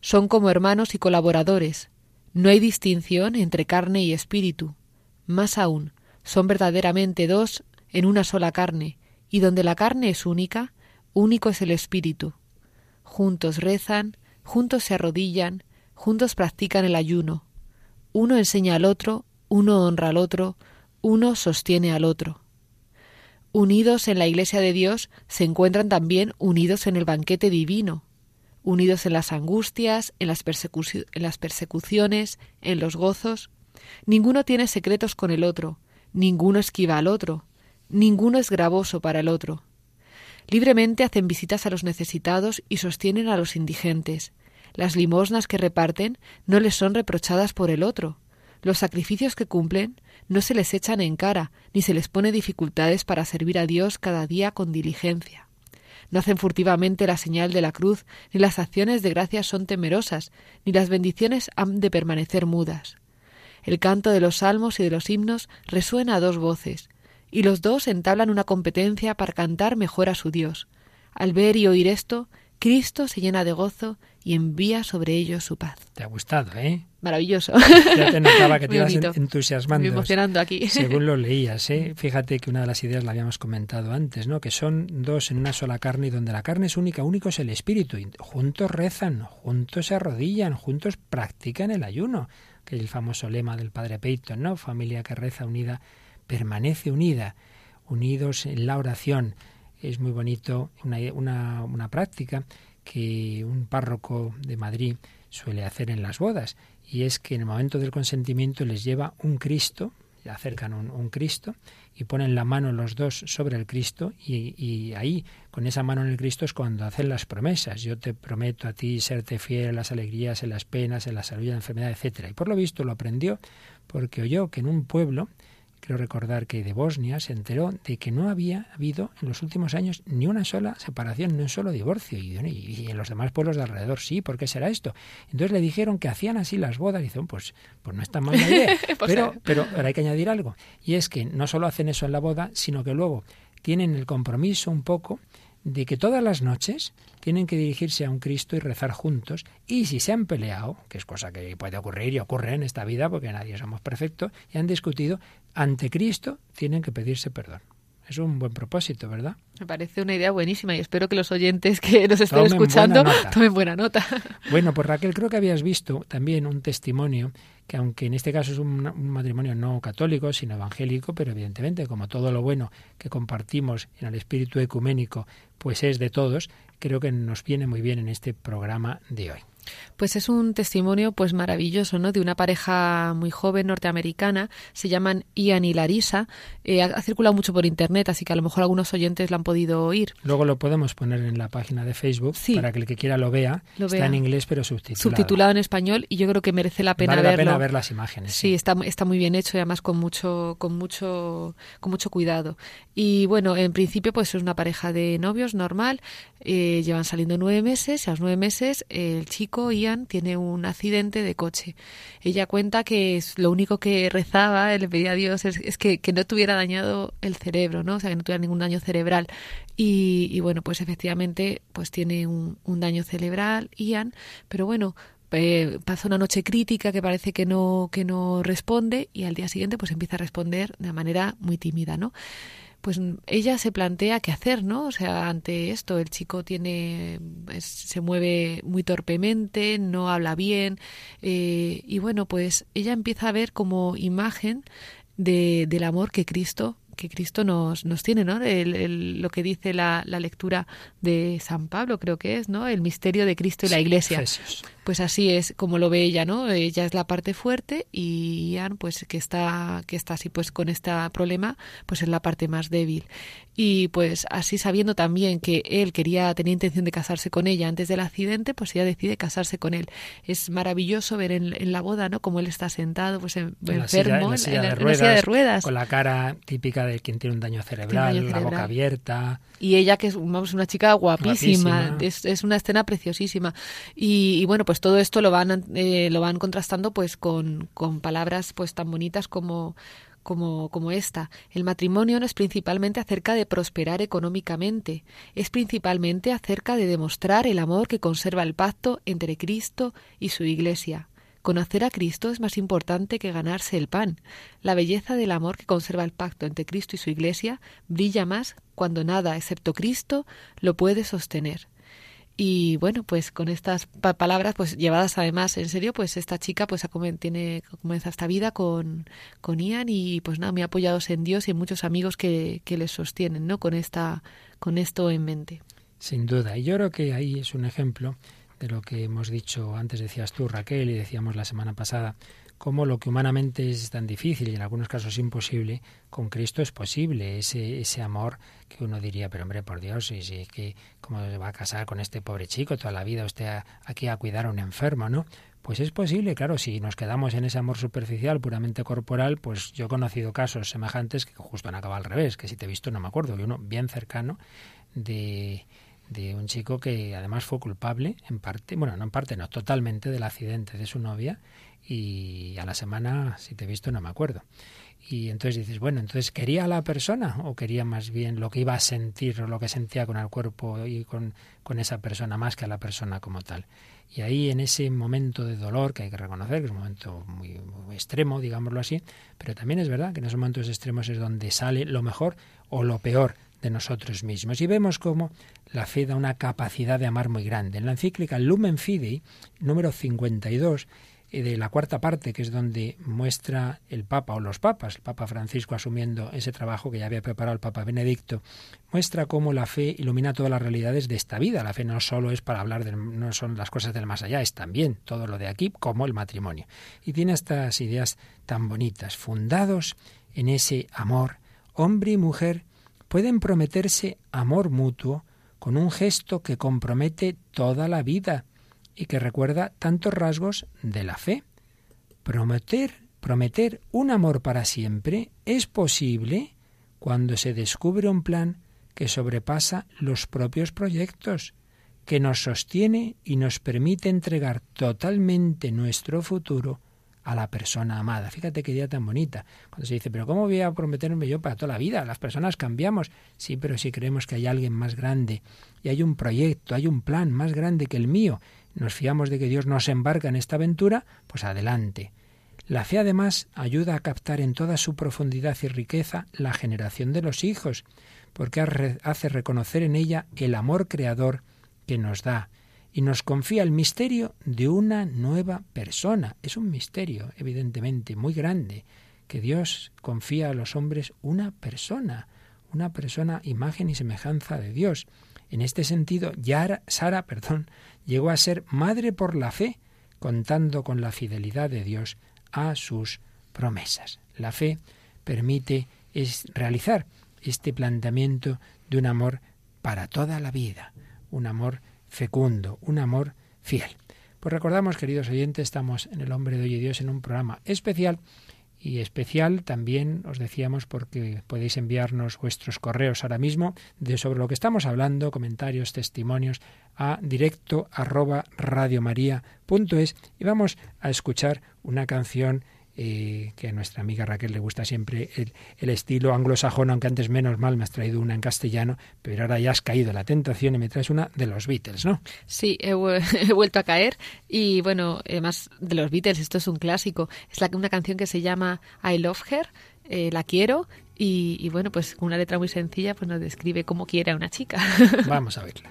Son como hermanos y colaboradores. No hay distinción entre carne y espíritu. Más aún, son verdaderamente dos en una sola carne, y donde la carne es única, único es el espíritu. Juntos rezan, juntos se arrodillan, juntos practican el ayuno. Uno enseña al otro, uno honra al otro, uno sostiene al otro. Unidos en la Iglesia de Dios se encuentran también unidos en el banquete divino, unidos en las angustias, en las, en las persecuciones, en los gozos. Ninguno tiene secretos con el otro, ninguno esquiva al otro, ninguno es gravoso para el otro. Libremente hacen visitas a los necesitados y sostienen a los indigentes. Las limosnas que reparten no les son reprochadas por el otro. Los sacrificios que cumplen no se les echan en cara, ni se les pone dificultades para servir a Dios cada día con diligencia. No hacen furtivamente la señal de la cruz, ni las acciones de gracia son temerosas, ni las bendiciones han de permanecer mudas. El canto de los salmos y de los himnos resuena a dos voces, y los dos entablan una competencia para cantar mejor a su Dios. Al ver y oír esto, Cristo se llena de gozo y envía sobre ellos su paz. Te ha gustado, ¿eh? Maravilloso. Ya te notaba que te ibas entusiasmando. emocionando aquí. Según lo *laughs* leías, ¿eh? Fíjate que una de las ideas la habíamos comentado antes, ¿no? Que son dos en una sola carne y donde la carne es única, único es el espíritu. Y juntos rezan, juntos se arrodillan, juntos practican el ayuno, que es el famoso lema del padre Peyton, ¿no? Familia que reza unida permanece unida, unidos en la oración. Es muy bonito una, una, una práctica que un párroco de Madrid suele hacer en las bodas, y es que en el momento del consentimiento les lleva un Cristo, acercan un, un Cristo, y ponen la mano los dos sobre el Cristo y, ahí, con esa mano en el Cristo, es cuando hacen las promesas. Yo te prometo a ti serte fiel en las alegrías, en las penas, en la salud, en la enfermedad, etcétera. Y por lo visto lo aprendió porque oyó que en un pueblo Creo recordar que de Bosnia se enteró de que no había habido en los últimos años ni una sola separación, ni un solo divorcio. Y, y, en los demás pueblos de alrededor, sí, ¿por qué será esto? Entonces le dijeron que hacían así las bodas. Y dijeron, pues, pues no está mal la *laughs* idea. Pues pero, pero, pero hay que añadir algo. Y es que no solo hacen eso en la boda, sino que luego tienen el compromiso un poco de que todas las noches tienen que dirigirse a un Cristo y rezar juntos, y si se han peleado, que es cosa que puede ocurrir y ocurre en esta vida porque nadie somos perfectos, y han discutido, ante Cristo tienen que pedirse perdón. Es un buen propósito, ¿verdad? Me parece una idea buenísima y espero que los oyentes que nos estén Tomen escuchando buena tomen buena nota. *laughs* Bueno, pues Raquel, creo que habías visto también un testimonio que aunque en este caso es un, un, matrimonio no católico, sino evangélico, pero evidentemente como todo lo bueno que compartimos en el espíritu ecuménico, pues es de todos, creo que nos viene muy bien en este programa de hoy. Pues es un testimonio pues maravilloso, ¿no? De una pareja muy joven norteamericana, se llaman Ian y Larisa, eh, ha, circulado mucho por internet, así que a lo mejor algunos oyentes la han podido oír. Luego lo podemos poner en la página de Facebook sí, para que el que quiera lo vea. Lo Está vea. en inglés pero subtitulado. Subtitulado en español y yo creo que merece la pena vale verlo. la pena ver las imágenes. Sí, está, está muy bien hecho y además con mucho, con mucho, con mucho cuidado. Y bueno, en principio pues es una pareja de novios normal, eh, llevan saliendo nueve meses y a los nueve meses el chico Ian tiene un accidente de coche. Ella cuenta que lo único que rezaba, le pedía a Dios es, que, no tuviera dañado el cerebro, ¿no? O sea, que no tuviera ningún daño cerebral. Y, bueno, pues efectivamente, pues tiene un, un daño cerebral, Ian, pero bueno, eh, pasa una noche crítica que parece que no que no responde y al día siguiente pues empieza a responder de manera muy tímida, ¿no? Pues ella se plantea qué hacer, ¿no? O sea, ante esto el chico tiene es, se mueve muy torpemente, no habla bien eh, y bueno, pues ella empieza a ver como imagen de, del amor que Cristo que Cristo nos, nos tiene, ¿no? El, el, lo que dice la, la, lectura de San Pablo, creo que es, ¿no? El misterio de Cristo y la Iglesia. Sí, pues así es como lo ve ella, ¿no? Ella es la parte fuerte y Ian, pues que está, que está así, pues con este problema, pues es la parte más débil. Y pues así sabiendo también que él quería, tenía intención de casarse con ella antes del accidente, pues ella decide casarse con él. Es maravilloso ver en, en la boda, ¿no? Como él está sentado, pues en, en enfermo, la silla, en, la, silla de ruedas. Con la cara típica de quien tiene un daño cerebral, daño cerebral. la boca abierta. Y ella, que es vamos, una chica guapísima, guapísima. Es, es, una escena preciosísima. Y, y, bueno, pues todo esto lo van, eh, lo van contrastando pues con, con palabras pues tan bonitas como como, como, esta. El matrimonio no es principalmente acerca de prosperar económicamente, es principalmente acerca de demostrar el amor que conserva el pacto entre Cristo y su Iglesia. Conocer a Cristo es más importante que ganarse el pan. La belleza del amor que conserva el pacto entre Cristo y su Iglesia brilla más cuando nada, excepto Cristo, lo puede sostener. Y bueno, pues con estas pa palabras, pues llevadas además en serio, pues esta chica pues tiene comienza esta vida con, con Ian y pues nada, muy apoyados en Dios y en muchos amigos que, que les sostienen, ¿no? Con esta, con esto en mente. Sin duda. Y yo creo que ahí es un ejemplo de lo que hemos dicho antes, decías tú, Raquel, y decíamos la semana pasada, cómo lo que humanamente es tan difícil y en algunos casos imposible, con Cristo es posible. Ese, ese amor que uno diría, pero hombre, por Dios, y si que cómo se va a casar con este pobre chico toda la vida, usted aquí a cuidar a un enfermo, ¿no? Pues es posible, claro, si nos quedamos en ese amor superficial, puramente corporal, pues yo he conocido casos semejantes que justo han acabado al revés, que si te he visto no me acuerdo, y uno bien cercano de de un chico que además fue culpable en parte, bueno, no en parte, no, totalmente del accidente de su novia y a la semana, si te he visto, no me acuerdo. Y entonces dices, bueno, entonces quería a la persona o quería más bien lo que iba a sentir o lo que sentía con el cuerpo y con, con esa persona más que a la persona como tal. Y ahí en ese momento de dolor, que hay que reconocer, que es un momento muy, muy extremo, digámoslo así, pero también es verdad que en esos momentos extremos es donde sale lo mejor o lo peor de nosotros mismos. Y vemos cómo la fe da una capacidad de amar muy grande. En la encíclica Lumen Fidei, número 52, eh, de la cuarta parte, que es donde muestra el Papa o los papas, el Papa Francisco asumiendo ese trabajo que ya había preparado el Papa Benedicto, muestra cómo la fe ilumina todas las realidades de esta vida. La fe no solo es para hablar de, no son las cosas del más allá, es también todo lo de aquí, como el matrimonio. Y tiene estas ideas tan bonitas, fundados en ese amor, hombre y mujer pueden prometerse amor mutuo con un gesto que compromete toda la vida y que recuerda tantos rasgos de la fe. Prometer, prometer un amor para siempre es posible cuando se descubre un plan que sobrepasa los propios proyectos, que nos sostiene y nos permite entregar totalmente nuestro futuro a la persona amada. Fíjate qué idea tan bonita. Cuando se dice, pero ¿cómo voy a prometerme yo para toda la vida? Las personas cambiamos. Sí, pero si creemos que hay alguien más grande y hay un proyecto, hay un plan más grande que el mío, nos fiamos de que Dios nos embarca en esta aventura, pues adelante. La fe además ayuda a captar en toda su profundidad y riqueza la generación de los hijos, porque hace reconocer en ella el amor creador que nos da y nos confía el misterio de una nueva persona. Es un misterio, evidentemente, muy grande, que Dios confía a los hombres una persona, una persona imagen y semejanza de Dios. En este sentido, Yara, Sara *laughs* perdón, llegó a ser madre por la fe, contando con la fidelidad de Dios a sus promesas. La fe permite es realizar este planteamiento de un amor para toda la vida, un amor fecundo, un amor fiel. Pues recordamos, queridos oyentes, estamos en El Hombre de Hoy Dios en un programa especial y especial también os decíamos porque podéis enviarnos vuestros correos ahora mismo de sobre lo que estamos hablando, comentarios, testimonios a directo arroba radiomaria.es y vamos a escuchar una canción eh, que a nuestra amiga Raquel le gusta siempre el, estilo anglosajón, aunque antes menos mal me has traído una en castellano, pero ahora ya has caído en la tentación y me traes una de los Beatles, ¿no? Sí, *laughs* he, vuelto a caer y bueno, además de los Beatles, esto es un clásico, es la, una canción que se llama I Love Her, eh, la quiero y, bueno, pues con una letra muy sencilla pues nos describe cómo quiere a una chica. *laughs* Vamos a verla.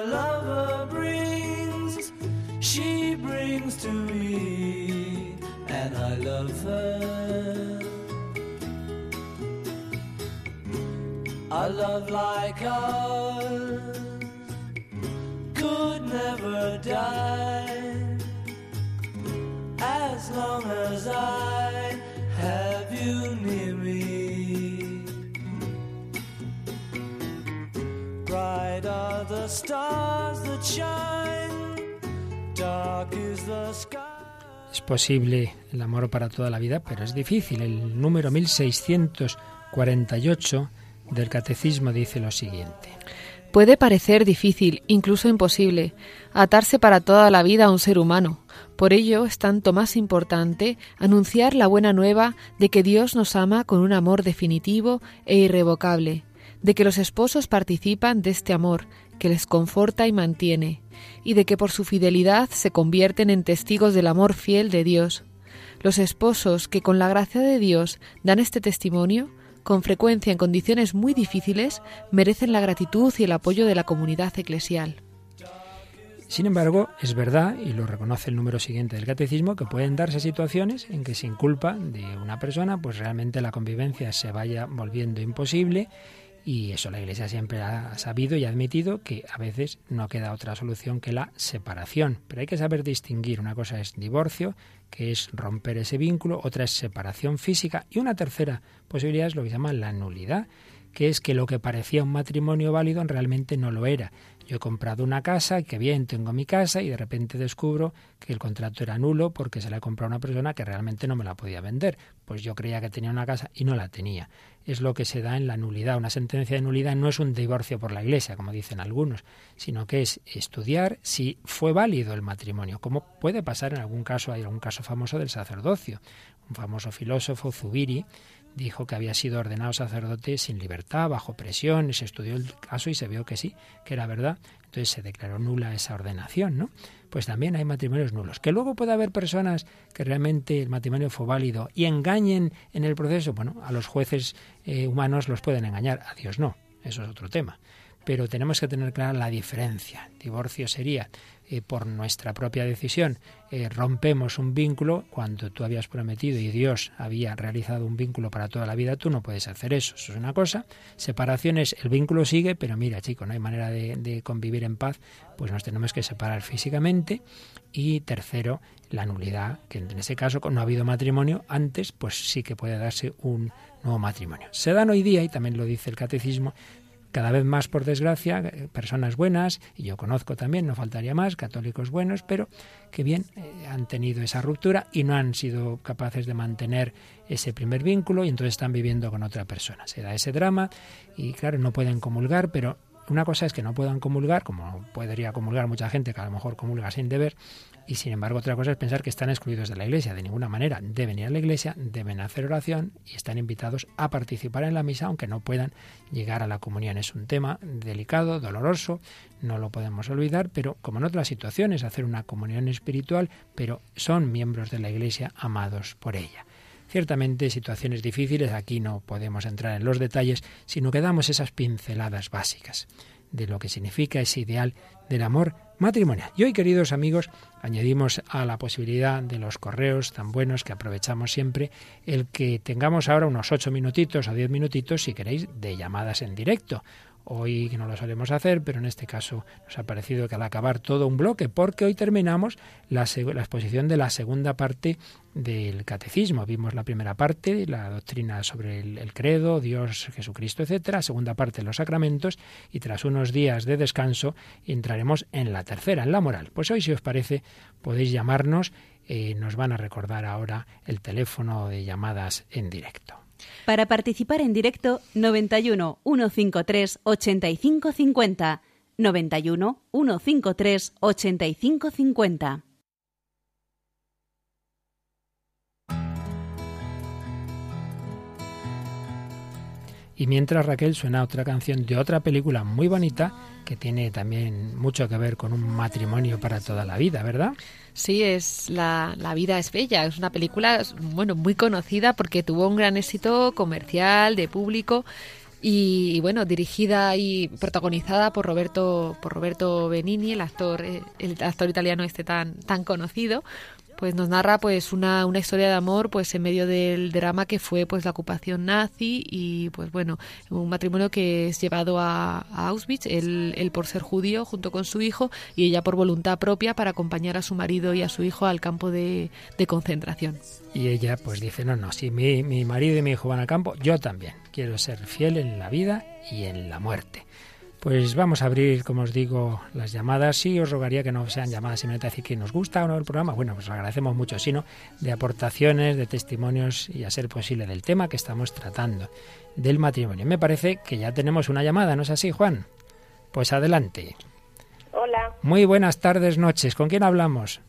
like could never die as long as I have you near me. Es posible el amor para toda la vida, pero es difícil. El número 1648 del Catecismo dice lo siguiente. Puede parecer difícil, incluso imposible, atarse para toda la vida a un ser humano. Por ello es tanto más importante anunciar la buena nueva de que Dios nos ama con un amor definitivo e irrevocable, de que los esposos participan de este amor que les conforta y mantiene, y de que por su fidelidad se convierten en testigos del amor fiel de Dios. Los esposos que con la gracia de Dios dan este testimonio, con frecuencia en condiciones muy difíciles, merecen la gratitud y el apoyo de la comunidad eclesial. Sin embargo, es verdad, y lo reconoce el número siguiente del catecismo, que pueden darse situaciones en que sin culpa de una persona, pues realmente la convivencia se vaya volviendo imposible y eso la Iglesia siempre ha sabido y admitido que a veces no queda otra solución que la separación. Pero hay que saber distinguir. Una cosa es divorcio, que es romper ese vínculo, otra es separación física y una tercera posibilidad es lo que se llama la nulidad, que es que lo que parecía un matrimonio válido realmente no lo era. Yo he comprado una casa, que bien, tengo mi casa y de repente descubro que el contrato era nulo porque se la he comprado a una persona que realmente no me la podía vender. Pues yo creía que tenía una casa y no la tenía. Es lo que se da en la nulidad. Una sentencia de nulidad no es un divorcio por la Iglesia, como dicen algunos, sino que es estudiar si fue válido el matrimonio, como puede pasar en algún caso, hay algún caso famoso del sacerdocio. Un famoso filósofo, Zubiri, dijo que había sido ordenado sacerdote sin libertad, bajo presión, se estudió el caso y se vio que sí, que era verdad. Entonces se declaró nula esa ordenación, ¿no? Pues también hay matrimonios nulos. Que luego puede haber personas que realmente el matrimonio fue válido y engañen en el proceso. Bueno, a los jueces eh, humanos los pueden engañar, a Dios no. Eso es otro tema. Pero tenemos que tener clara la diferencia. Divorcio sería eh, por nuestra propia decisión eh, rompemos un vínculo cuando tú habías prometido y Dios había realizado un vínculo para toda la vida, tú no puedes hacer eso. Eso es una cosa. Separaciones, el vínculo sigue, pero mira, chico, no hay manera de, de convivir en paz, pues nos tenemos que separar físicamente. Y tercero, la nulidad, que en ese caso no ha habido matrimonio antes, pues sí que puede darse un nuevo matrimonio. Se dan hoy día, y también lo dice el catecismo, cada vez más, por desgracia, eh, personas buenas, y yo conozco también, no faltaría más, católicos buenos, pero que bien eh, han tenido esa ruptura y no han sido capaces de mantener ese primer vínculo y entonces están viviendo con otra persona. Se da ese drama y claro, no pueden comulgar, pero una cosa es que no puedan comulgar, como podría comulgar mucha gente que a lo mejor comulga sin deber, y sin embargo, otra cosa es pensar que están excluidos de la iglesia. De ninguna manera. Deben ir a la iglesia, deben hacer oración y están invitados a participar en la misa, aunque no puedan llegar a la comunión. Es un tema delicado, doloroso, no lo podemos olvidar, pero como en otras situaciones, hacer una comunión espiritual, pero son miembros de la iglesia amados por ella. Ciertamente situaciones difíciles, aquí no podemos entrar en los detalles, sino que damos esas pinceladas básicas de lo que significa ese ideal del amor matrimonial. Y hoy, queridos amigos, añadimos a la posibilidad de los correos tan buenos que aprovechamos siempre el que tengamos ahora unos ocho minutitos o diez minutitos, si queréis, de llamadas en directo Hoy no lo solemos hacer, pero en este caso nos ha parecido que al acabar todo un bloque, porque hoy terminamos la, exposición de la segunda parte del catecismo. Vimos la primera parte, la doctrina sobre el, credo, Dios, Jesucristo, etcétera, segunda parte los sacramentos, y tras unos días de descanso entraremos en la tercera, en la moral. Pues hoy, si os parece, podéis llamarnos. Eh, nos van a recordar ahora el teléfono de llamadas en directo. Para participar en directo, 91 153 8550. 91 153 8550. Y mientras Raquel suena otra canción de otra película muy bonita que tiene también mucho que ver con un matrimonio para toda la vida, ¿verdad? Sí, es la, la, vida es bella. Es una película, bueno, muy conocida porque tuvo un gran éxito comercial, de público. Y, bueno, dirigida y protagonizada por Roberto, por Roberto Benini, el actor, eh, el actor italiano este tan, tan conocido, pues nos narra pues una, una, historia de amor pues en medio del drama que fue pues la ocupación nazi y pues bueno un matrimonio que es llevado a, Auschwitz. Él, él, por ser judío junto con su hijo y ella por voluntad propia para acompañar a su marido y a su hijo al campo de, de concentración. Y ella pues dice no no si mi, mi marido y mi hijo van al campo yo también quiero ser fiel en la vida y en la muerte pues vamos a abrir, como os digo, las llamadas. Sí, os rogaría que no sean llamadas simplemente a decir que nos gusta o no el programa. Bueno, pues agradecemos mucho, sino de aportaciones, de testimonios y a ser posible del tema que estamos tratando, del matrimonio. Me parece que ya tenemos una llamada, ¿no es así, Juan? Pues adelante. Hola. Muy buenas tardes, noches. ¿Con quién hablamos?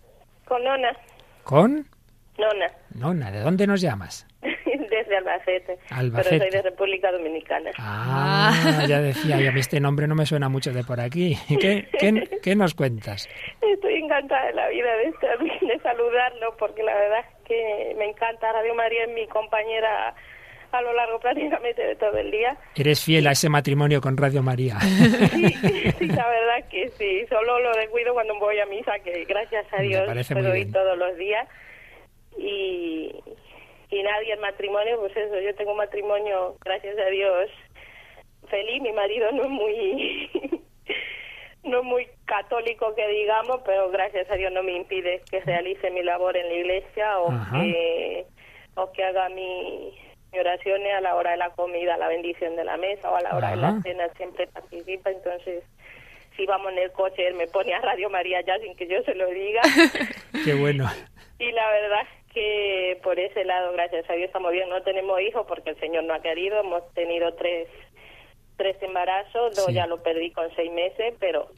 Con Nona. ¿Con? Nona. Nona, ¿de dónde nos llamas? *laughs* Desde Albacete, Albacete. Pero soy de República Dominicana. Ah, *laughs* ya decía, y a mí este nombre no me suena mucho de por aquí. ¿Qué, qué, qué nos cuentas? Estoy encantada de la vida de, estar, de saludarlo, porque la verdad es que me encanta. Radio María es mi compañera a lo largo prácticamente de todo el día. Eres fiel a ese matrimonio con Radio María. *laughs* Sí, sí, la verdad que sí. Solo lo descuido cuando voy a misa, que gracias a Dios puedo ir todos los días. Y, y nadie en matrimonio, pues eso, yo tengo un matrimonio, gracias a Dios, feliz, mi marido no es muy *laughs* no es muy católico que digamos, pero gracias a Dios no me impide que realice mi labor en la iglesia o que o que haga mi, oraciones a la hora de la comida, a la bendición de la mesa o a la hora de la cena siempre participa, entonces si vamos en el coche él me pone a Radio María ya sin que yo se lo diga. *laughs* Qué bueno. Y la verdad que por ese lado, gracias a Dios, estamos bien. No tenemos hijos porque el Señor no ha querido. Hemos tenido tres, tres embarazos, dos ya lo perdí con seis meses, pero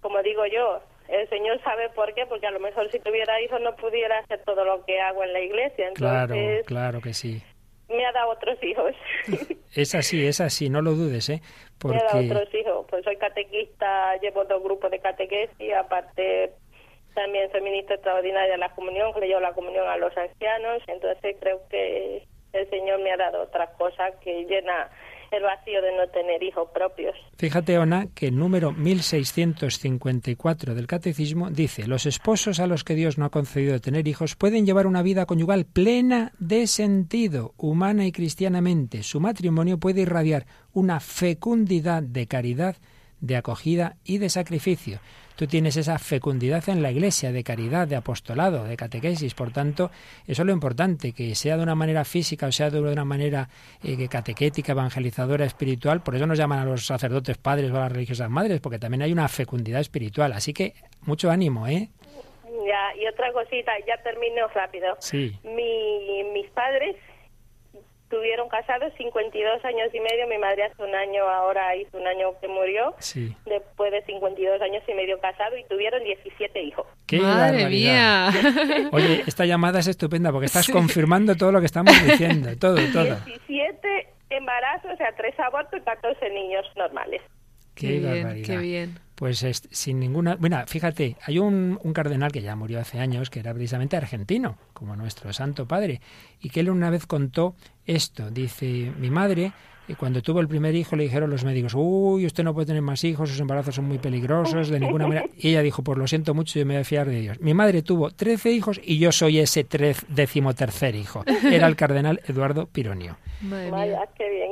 como digo yo, el Señor sabe por qué, porque a lo mejor si tuviera hijos no pudiera hacer todo lo que hago en la iglesia. Entonces, claro, claro que sí. Me ha dado otros hijos. *laughs* Es así, es así, no lo dudes, ¿eh? Porque... Me ha dado otros hijos. Pues soy catequista, llevo dos grupos de catequesis, aparte también soy ministra extraordinaria de la comunión, creo la comunión a los ancianos, entonces creo que el Señor me ha dado otra cosa que llena el vacío de no tener hijos propios. Fíjate, Ona, que el número 1654 del Catecismo dice, los esposos a los que Dios no ha concedido tener hijos pueden llevar una vida conyugal plena de sentido, humana y cristianamente. Su matrimonio puede irradiar una fecundidad de caridad, de acogida y de sacrificio tú tienes esa fecundidad en la iglesia de caridad, de apostolado, de catequesis. Por tanto, eso es lo importante, que sea de una manera física o sea de una manera eh, catequética, evangelizadora, espiritual. Por eso nos llaman a los sacerdotes padres o a las religiosas madres, porque también hay una fecundidad espiritual. Así que mucho ánimo, ¿eh? Ya, y otra cosita, ya termino rápido. Sí. Mi, mis padres estuvieron casados 52 años y medio. Mi madre hace un año, ahora hizo un año que murió. Sí. Después de 52 años y medio casado y tuvieron 17 hijos. ¡Qué ¡Madre mía! *laughs* Oye, esta llamada es estupenda porque estás confirmando todo lo que estamos diciendo. Todo, todo. 17 embarazos, o sea, 3 abortos y 14 niños normales. Qué, bien, qué bien. Pues sin ninguna... Bueno, fíjate, hay un, un, cardenal que ya murió hace años, que era precisamente argentino, como nuestro Santo Padre, y que él una vez contó esto. Dice, mi madre, y cuando tuvo el primer hijo le dijeron los médicos, uy, usted no puede tener más hijos, sus embarazos son muy peligrosos, de ninguna manera. *laughs* Y ella dijo, pues lo siento mucho, yo me voy a fiar de Dios. Mi madre tuvo 13 hijos y yo soy ese trece, decimotercer hijo. *laughs* Era el cardenal Eduardo Pironio. Vaya, qué bien.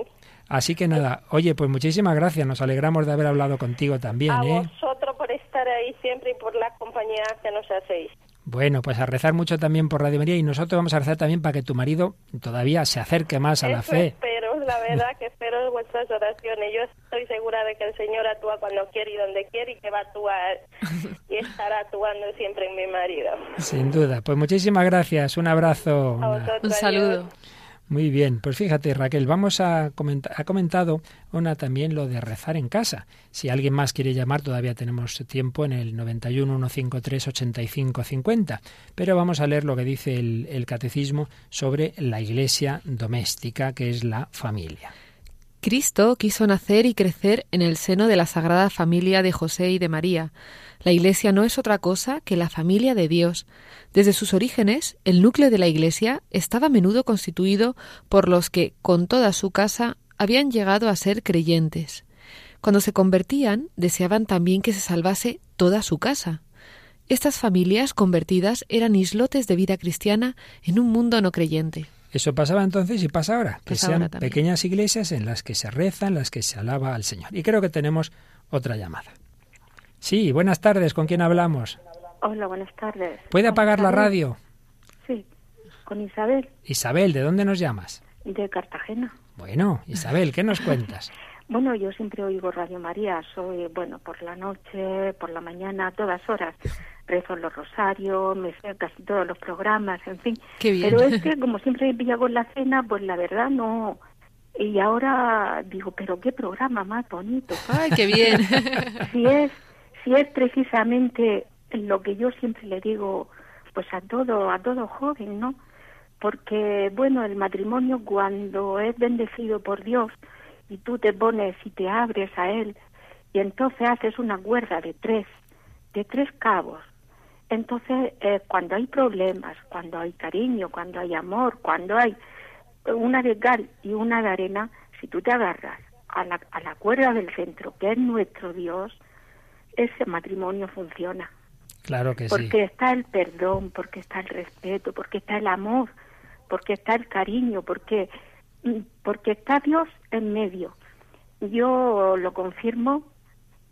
Así que nada, oye, pues muchísimas gracias, nos alegramos de haber hablado contigo también. A ¿eh? vosotros por estar ahí siempre y por la compañía que nos hacéis. Bueno, pues a rezar mucho también por Radio María y nosotros vamos a rezar también para que tu marido todavía se acerque más a la fe. Espero, la verdad que espero vuestras oraciones. Yo estoy segura de que el Señor actúa cuando quiere y donde quiere y que va a actuar y estará actuando siempre en mi marido. Sin duda. Pues muchísimas gracias. Un abrazo. Un saludo. Muy bien, pues fíjate Raquel, vamos a comentar, ha comentado una también lo de rezar en casa. Si alguien más quiere llamar, todavía tenemos tiempo en el 91 153 85 50. Pero vamos a leer lo que dice el, el catecismo sobre la iglesia doméstica, que es la familia. Cristo quiso nacer y crecer en el seno de la Sagrada Familia de José y de María. La Iglesia no es otra cosa que la familia de Dios. Desde sus orígenes, el núcleo de la Iglesia estaba a menudo constituido por los que, con toda su casa, habían llegado a ser creyentes. Cuando se convertían, deseaban también que se salvase toda su casa. Estas familias convertidas eran islotes de vida cristiana en un mundo no creyente. Eso pasaba entonces y pasa ahora, que sean pequeñas iglesias en las que se reza, en las que se alaba al Señor. Y creo que tenemos otra llamada. Sí, buenas tardes, ¿con quién hablamos? Hola, buenas tardes. ¿Puede apagar la radio? Sí, con Isabel. Isabel, ¿de dónde nos llamas? De Cartagena. Bueno, Isabel, ¿qué nos cuentas? *laughs* bueno, yo siempre oigo Radio María, soy, bueno, por la noche, por la mañana, a todas horas. Rezo los rosarios, me sé casi todos los programas, en fin. Qué bien. Pero es que, *laughs* como siempre pilla con la cena, pues la verdad no, y ahora digo, pero qué programa más bonito. *laughs* Ay, qué bien. si es si es precisamente lo que yo siempre le digo pues a todo a todo joven no porque bueno el matrimonio cuando es bendecido por Dios y tú te pones y te abres a él y entonces haces una cuerda de tres de tres cabos entonces eh, cuando hay problemas cuando hay cariño cuando hay amor cuando hay una de cal y una de arena si tú te agarras a la, a la cuerda del centro que es nuestro Dios ese matrimonio funciona. Claro que porque sí. Porque está el perdón, porque está el respeto, porque está el amor, porque está el cariño, porque, mm, porque está Dios en medio. Yo lo confirmo,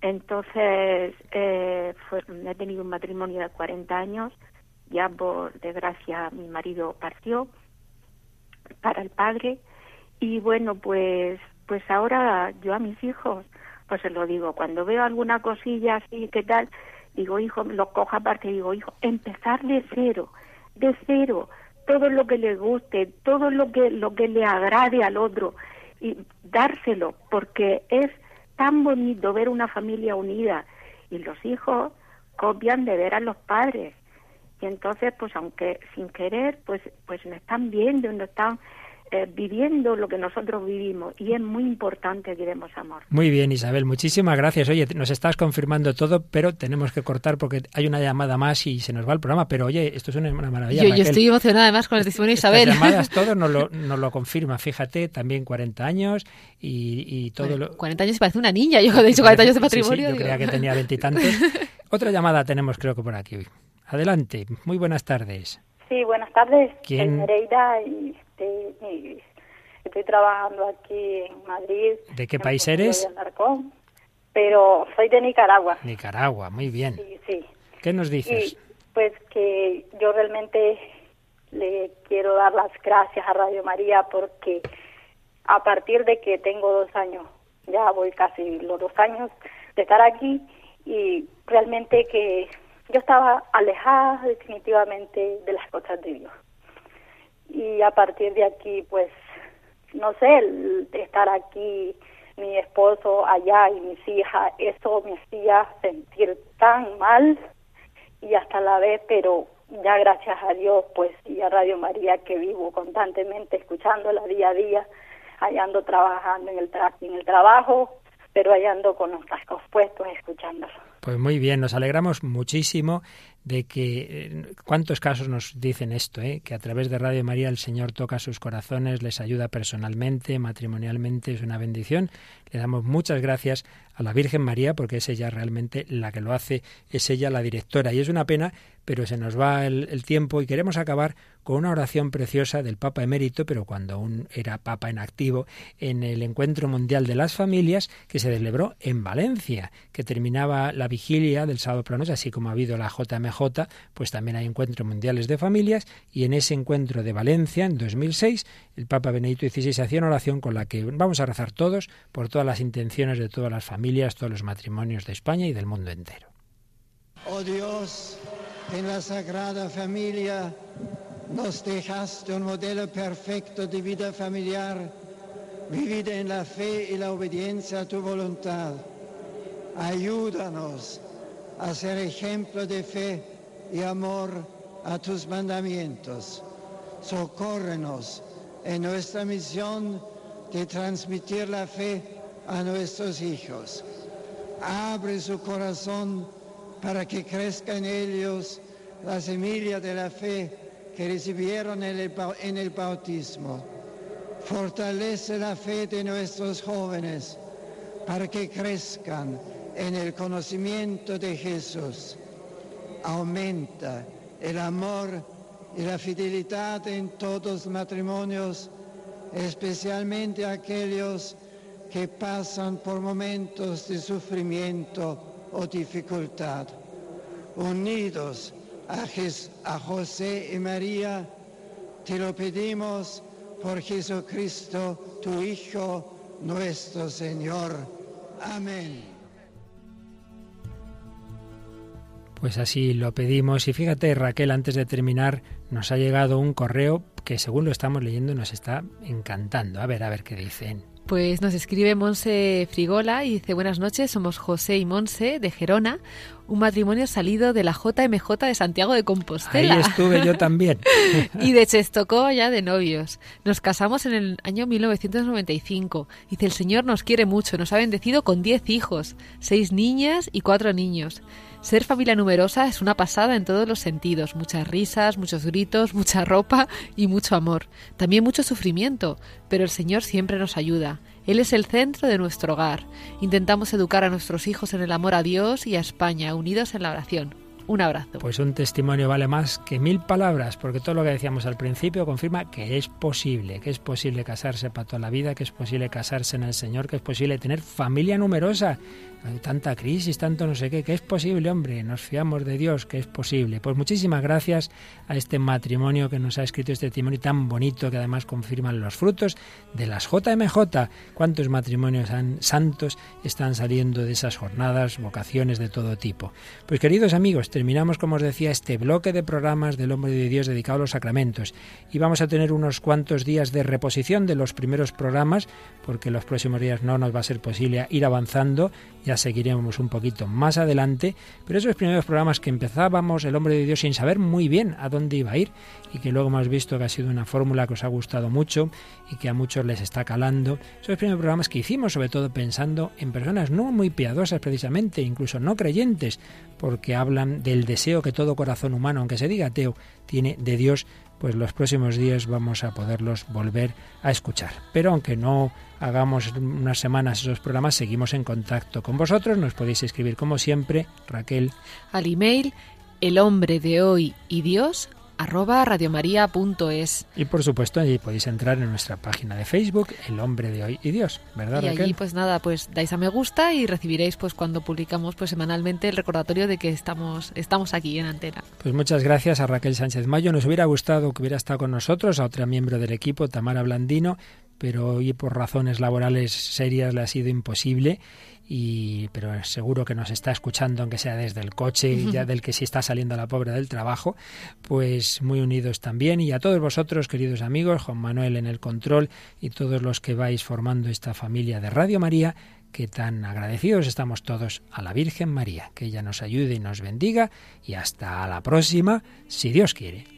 entonces eh, he tenido un matrimonio de 40 años, ya por desgracia mi marido partió para el padre y bueno pues pues ahora yo a mis hijos pues se lo digo, cuando veo alguna cosilla así, ¿qué tal? Digo, hijo, lo cojo aparte, digo, hijo, empezar de cero, de cero, todo lo que le guste, todo lo que, lo que le agrade al otro y dárselo, porque es tan bonito ver una familia unida y los hijos copian de ver a los padres. Y entonces pues aunque sin querer pues pues no están viendo no están eh, viviendo lo que nosotros vivimos y es muy importante que demos amor. Muy bien, Isabel, muchísimas gracias. Oye, nos estás confirmando todo, pero tenemos que cortar porque hay una llamada más y se nos va el programa. Pero oye, esto es una, maravilla. Yo, estoy emocionada además con el testimonio de Isabel. Las llamadas, todo nos lo, *laughs* nos lo confirma. Fíjate, también 40 años y, y todo lo... 40 años parece una niña. Yo he dicho 40 años de patrimonio. yo creía que tenía veintitantos. *laughs* Otra llamada tenemos creo que por aquí hoy. Adelante, muy buenas tardes. Sí, buenas tardes. ¿Quién? Nereida y, este, estoy trabajando aquí en Madrid. ¿De qué país eres? pero soy de Nicaragua. Nicaragua, muy bien. Sí, sí. ¿Qué nos dices? pues que yo realmente le quiero dar las gracias a Radio María porque a partir de que tengo dos años, ya voy casi los dos años de estar aquí y realmente que yo estaba alejada definitivamente de las cosas de Dios. Y a partir de aquí, pues, no sé, el estar aquí, mi esposo allá y mis hijas, eso me hacía sentir tan mal y hasta la vez, pero ya gracias a Dios, pues, y a Radio María que vivo constantemente escuchándola día a día, allá ando trabajando en el, en el trabajo, pero allá ando con los cascos puestos escuchándola. Pues muy bien, nos alegramos muchísimo de que eh, cuántos casos nos dicen esto, eh? que a través de Radio María el Señor toca sus corazones, les ayuda personalmente, matrimonialmente, es una bendición. Le damos muchas gracias a la Virgen María porque es ella realmente la que lo hace, es ella la directora y es una pena, pero se nos va el tiempo y queremos acabar con una oración preciosa del Papa emérito, pero cuando aún era Papa en activo, en el Encuentro Mundial de las Familias que se celebró en Valencia, que terminaba la vigilia del sábado por así como ha habido la JMJ, pues también hay encuentros mundiales de familias, y en ese encuentro de Valencia, en 2006, el Papa Benedicto XVI hacía una oración con la que vamos a rezar todos por todas las intenciones de todas las familias, todos los matrimonios de España y del mundo entero. Oh Dios, en la Sagrada Familia, nos dejaste un modelo perfecto de vida familiar, vivida en la fe y la obediencia a tu voluntad. Ayúdanos a ser ejemplo de fe y amor a tus mandamientos. Socórrenos en nuestra misión de transmitir la fe a nuestros hijos. Abre su corazón para que crezca en ellos la semilla de la fe que recibieron en el, bautismo. Fortalece la fe de nuestros jóvenes para que crezcan en el conocimiento de Jesús. Aumenta el amor y la fidelidad en todos los matrimonios, especialmente aquellos que pasan por momentos de sufrimiento o dificultad. Unidos a, José y María, te lo pedimos por Jesucristo, tu Hijo, nuestro Señor. Amén. Pues así lo pedimos. Y fíjate, Raquel, antes de terminar, nos ha llegado un correo que según lo estamos leyendo nos está encantando. A ver, a ver qué dicen. Pues nos escribe Monse Frigola y dice buenas noches, somos José y Monse de Gerona, un matrimonio salido de la JMJ de Santiago de Compostela. Ahí estuve yo también. *laughs* y de Chestocó ya de novios. Nos casamos en el año 1995. Dice, el Señor nos quiere mucho, nos ha bendecido con 10 hijos, 6 niñas y 4 niños. Ser familia numerosa es una pasada en todos los sentidos, muchas risas, muchos gritos, mucha ropa y mucho amor. También mucho sufrimiento, pero el Señor siempre nos ayuda. Él es el centro de nuestro hogar. Intentamos educar a nuestros hijos en el amor a Dios y a España, unidos en la oración. Un abrazo. Pues un testimonio vale más que mil palabras, porque todo lo que decíamos al principio confirma que es posible, que es posible casarse para toda la vida, que es posible casarse en el Señor, que es posible tener familia numerosa tanta crisis, tanto no sé qué, que es posible, hombre, nos fiamos de Dios, que es posible. Pues muchísimas gracias a este matrimonio que nos ha escrito este testimonio tan bonito que además confirman los frutos de las JMJ. ¿Cuántos matrimonios santos están saliendo de esas jornadas, vocaciones de todo tipo? Pues queridos amigos, terminamos, como os decía, este bloque de programas del Hombre de Dios dedicado a los sacramentos. Y vamos a tener unos cuantos días de reposición de los primeros programas, porque los próximos días no nos va a ser posible ir avanzando, ya seguiremos un poquito más adelante, pero esos primeros programas que empezábamos, el Hombre de Dios, sin saber muy bien a dónde iba a ir, y que luego hemos visto que ha sido una fórmula que os ha gustado mucho y que a muchos les está calando, esos primeros programas que hicimos, sobre todo pensando en personas no muy piadosas precisamente, incluso no creyentes, porque hablan del deseo que todo corazón humano, aunque se diga ateo, tiene de Dios, pues los próximos días vamos a poderlos volver a escuchar. Pero aunque no hagamos unas semanas esos programas, seguimos en contacto con vosotros. Nos podéis escribir como siempre, Raquel. Al email el hombre de hoy y Dios arroba radiomaria.es. Y por supuesto, allí podéis entrar en nuestra página de Facebook, El Hombre de Hoy y Dios, ¿verdad? Y allí pues nada, pues dais a me gusta y recibiréis pues cuando publicamos pues semanalmente el recordatorio de que estamos, estamos aquí en antena. Pues muchas gracias a Raquel Sánchez Mayo. Nos hubiera gustado que hubiera estado con nosotros, a otra miembro del equipo, Tamara Blandino, pero hoy por razones laborales serias le ha sido imposible y pero seguro que nos está escuchando aunque sea desde el coche ya del que sí está saliendo la pobre del trabajo pues muy unidos también. Y a todos vosotros queridos amigos Juan Manuel en el control y todos los que vais formando esta familia de Radio María que tan agradecidos estamos todos a la Virgen María. Que ella nos ayude y nos bendiga y hasta la próxima si Dios quiere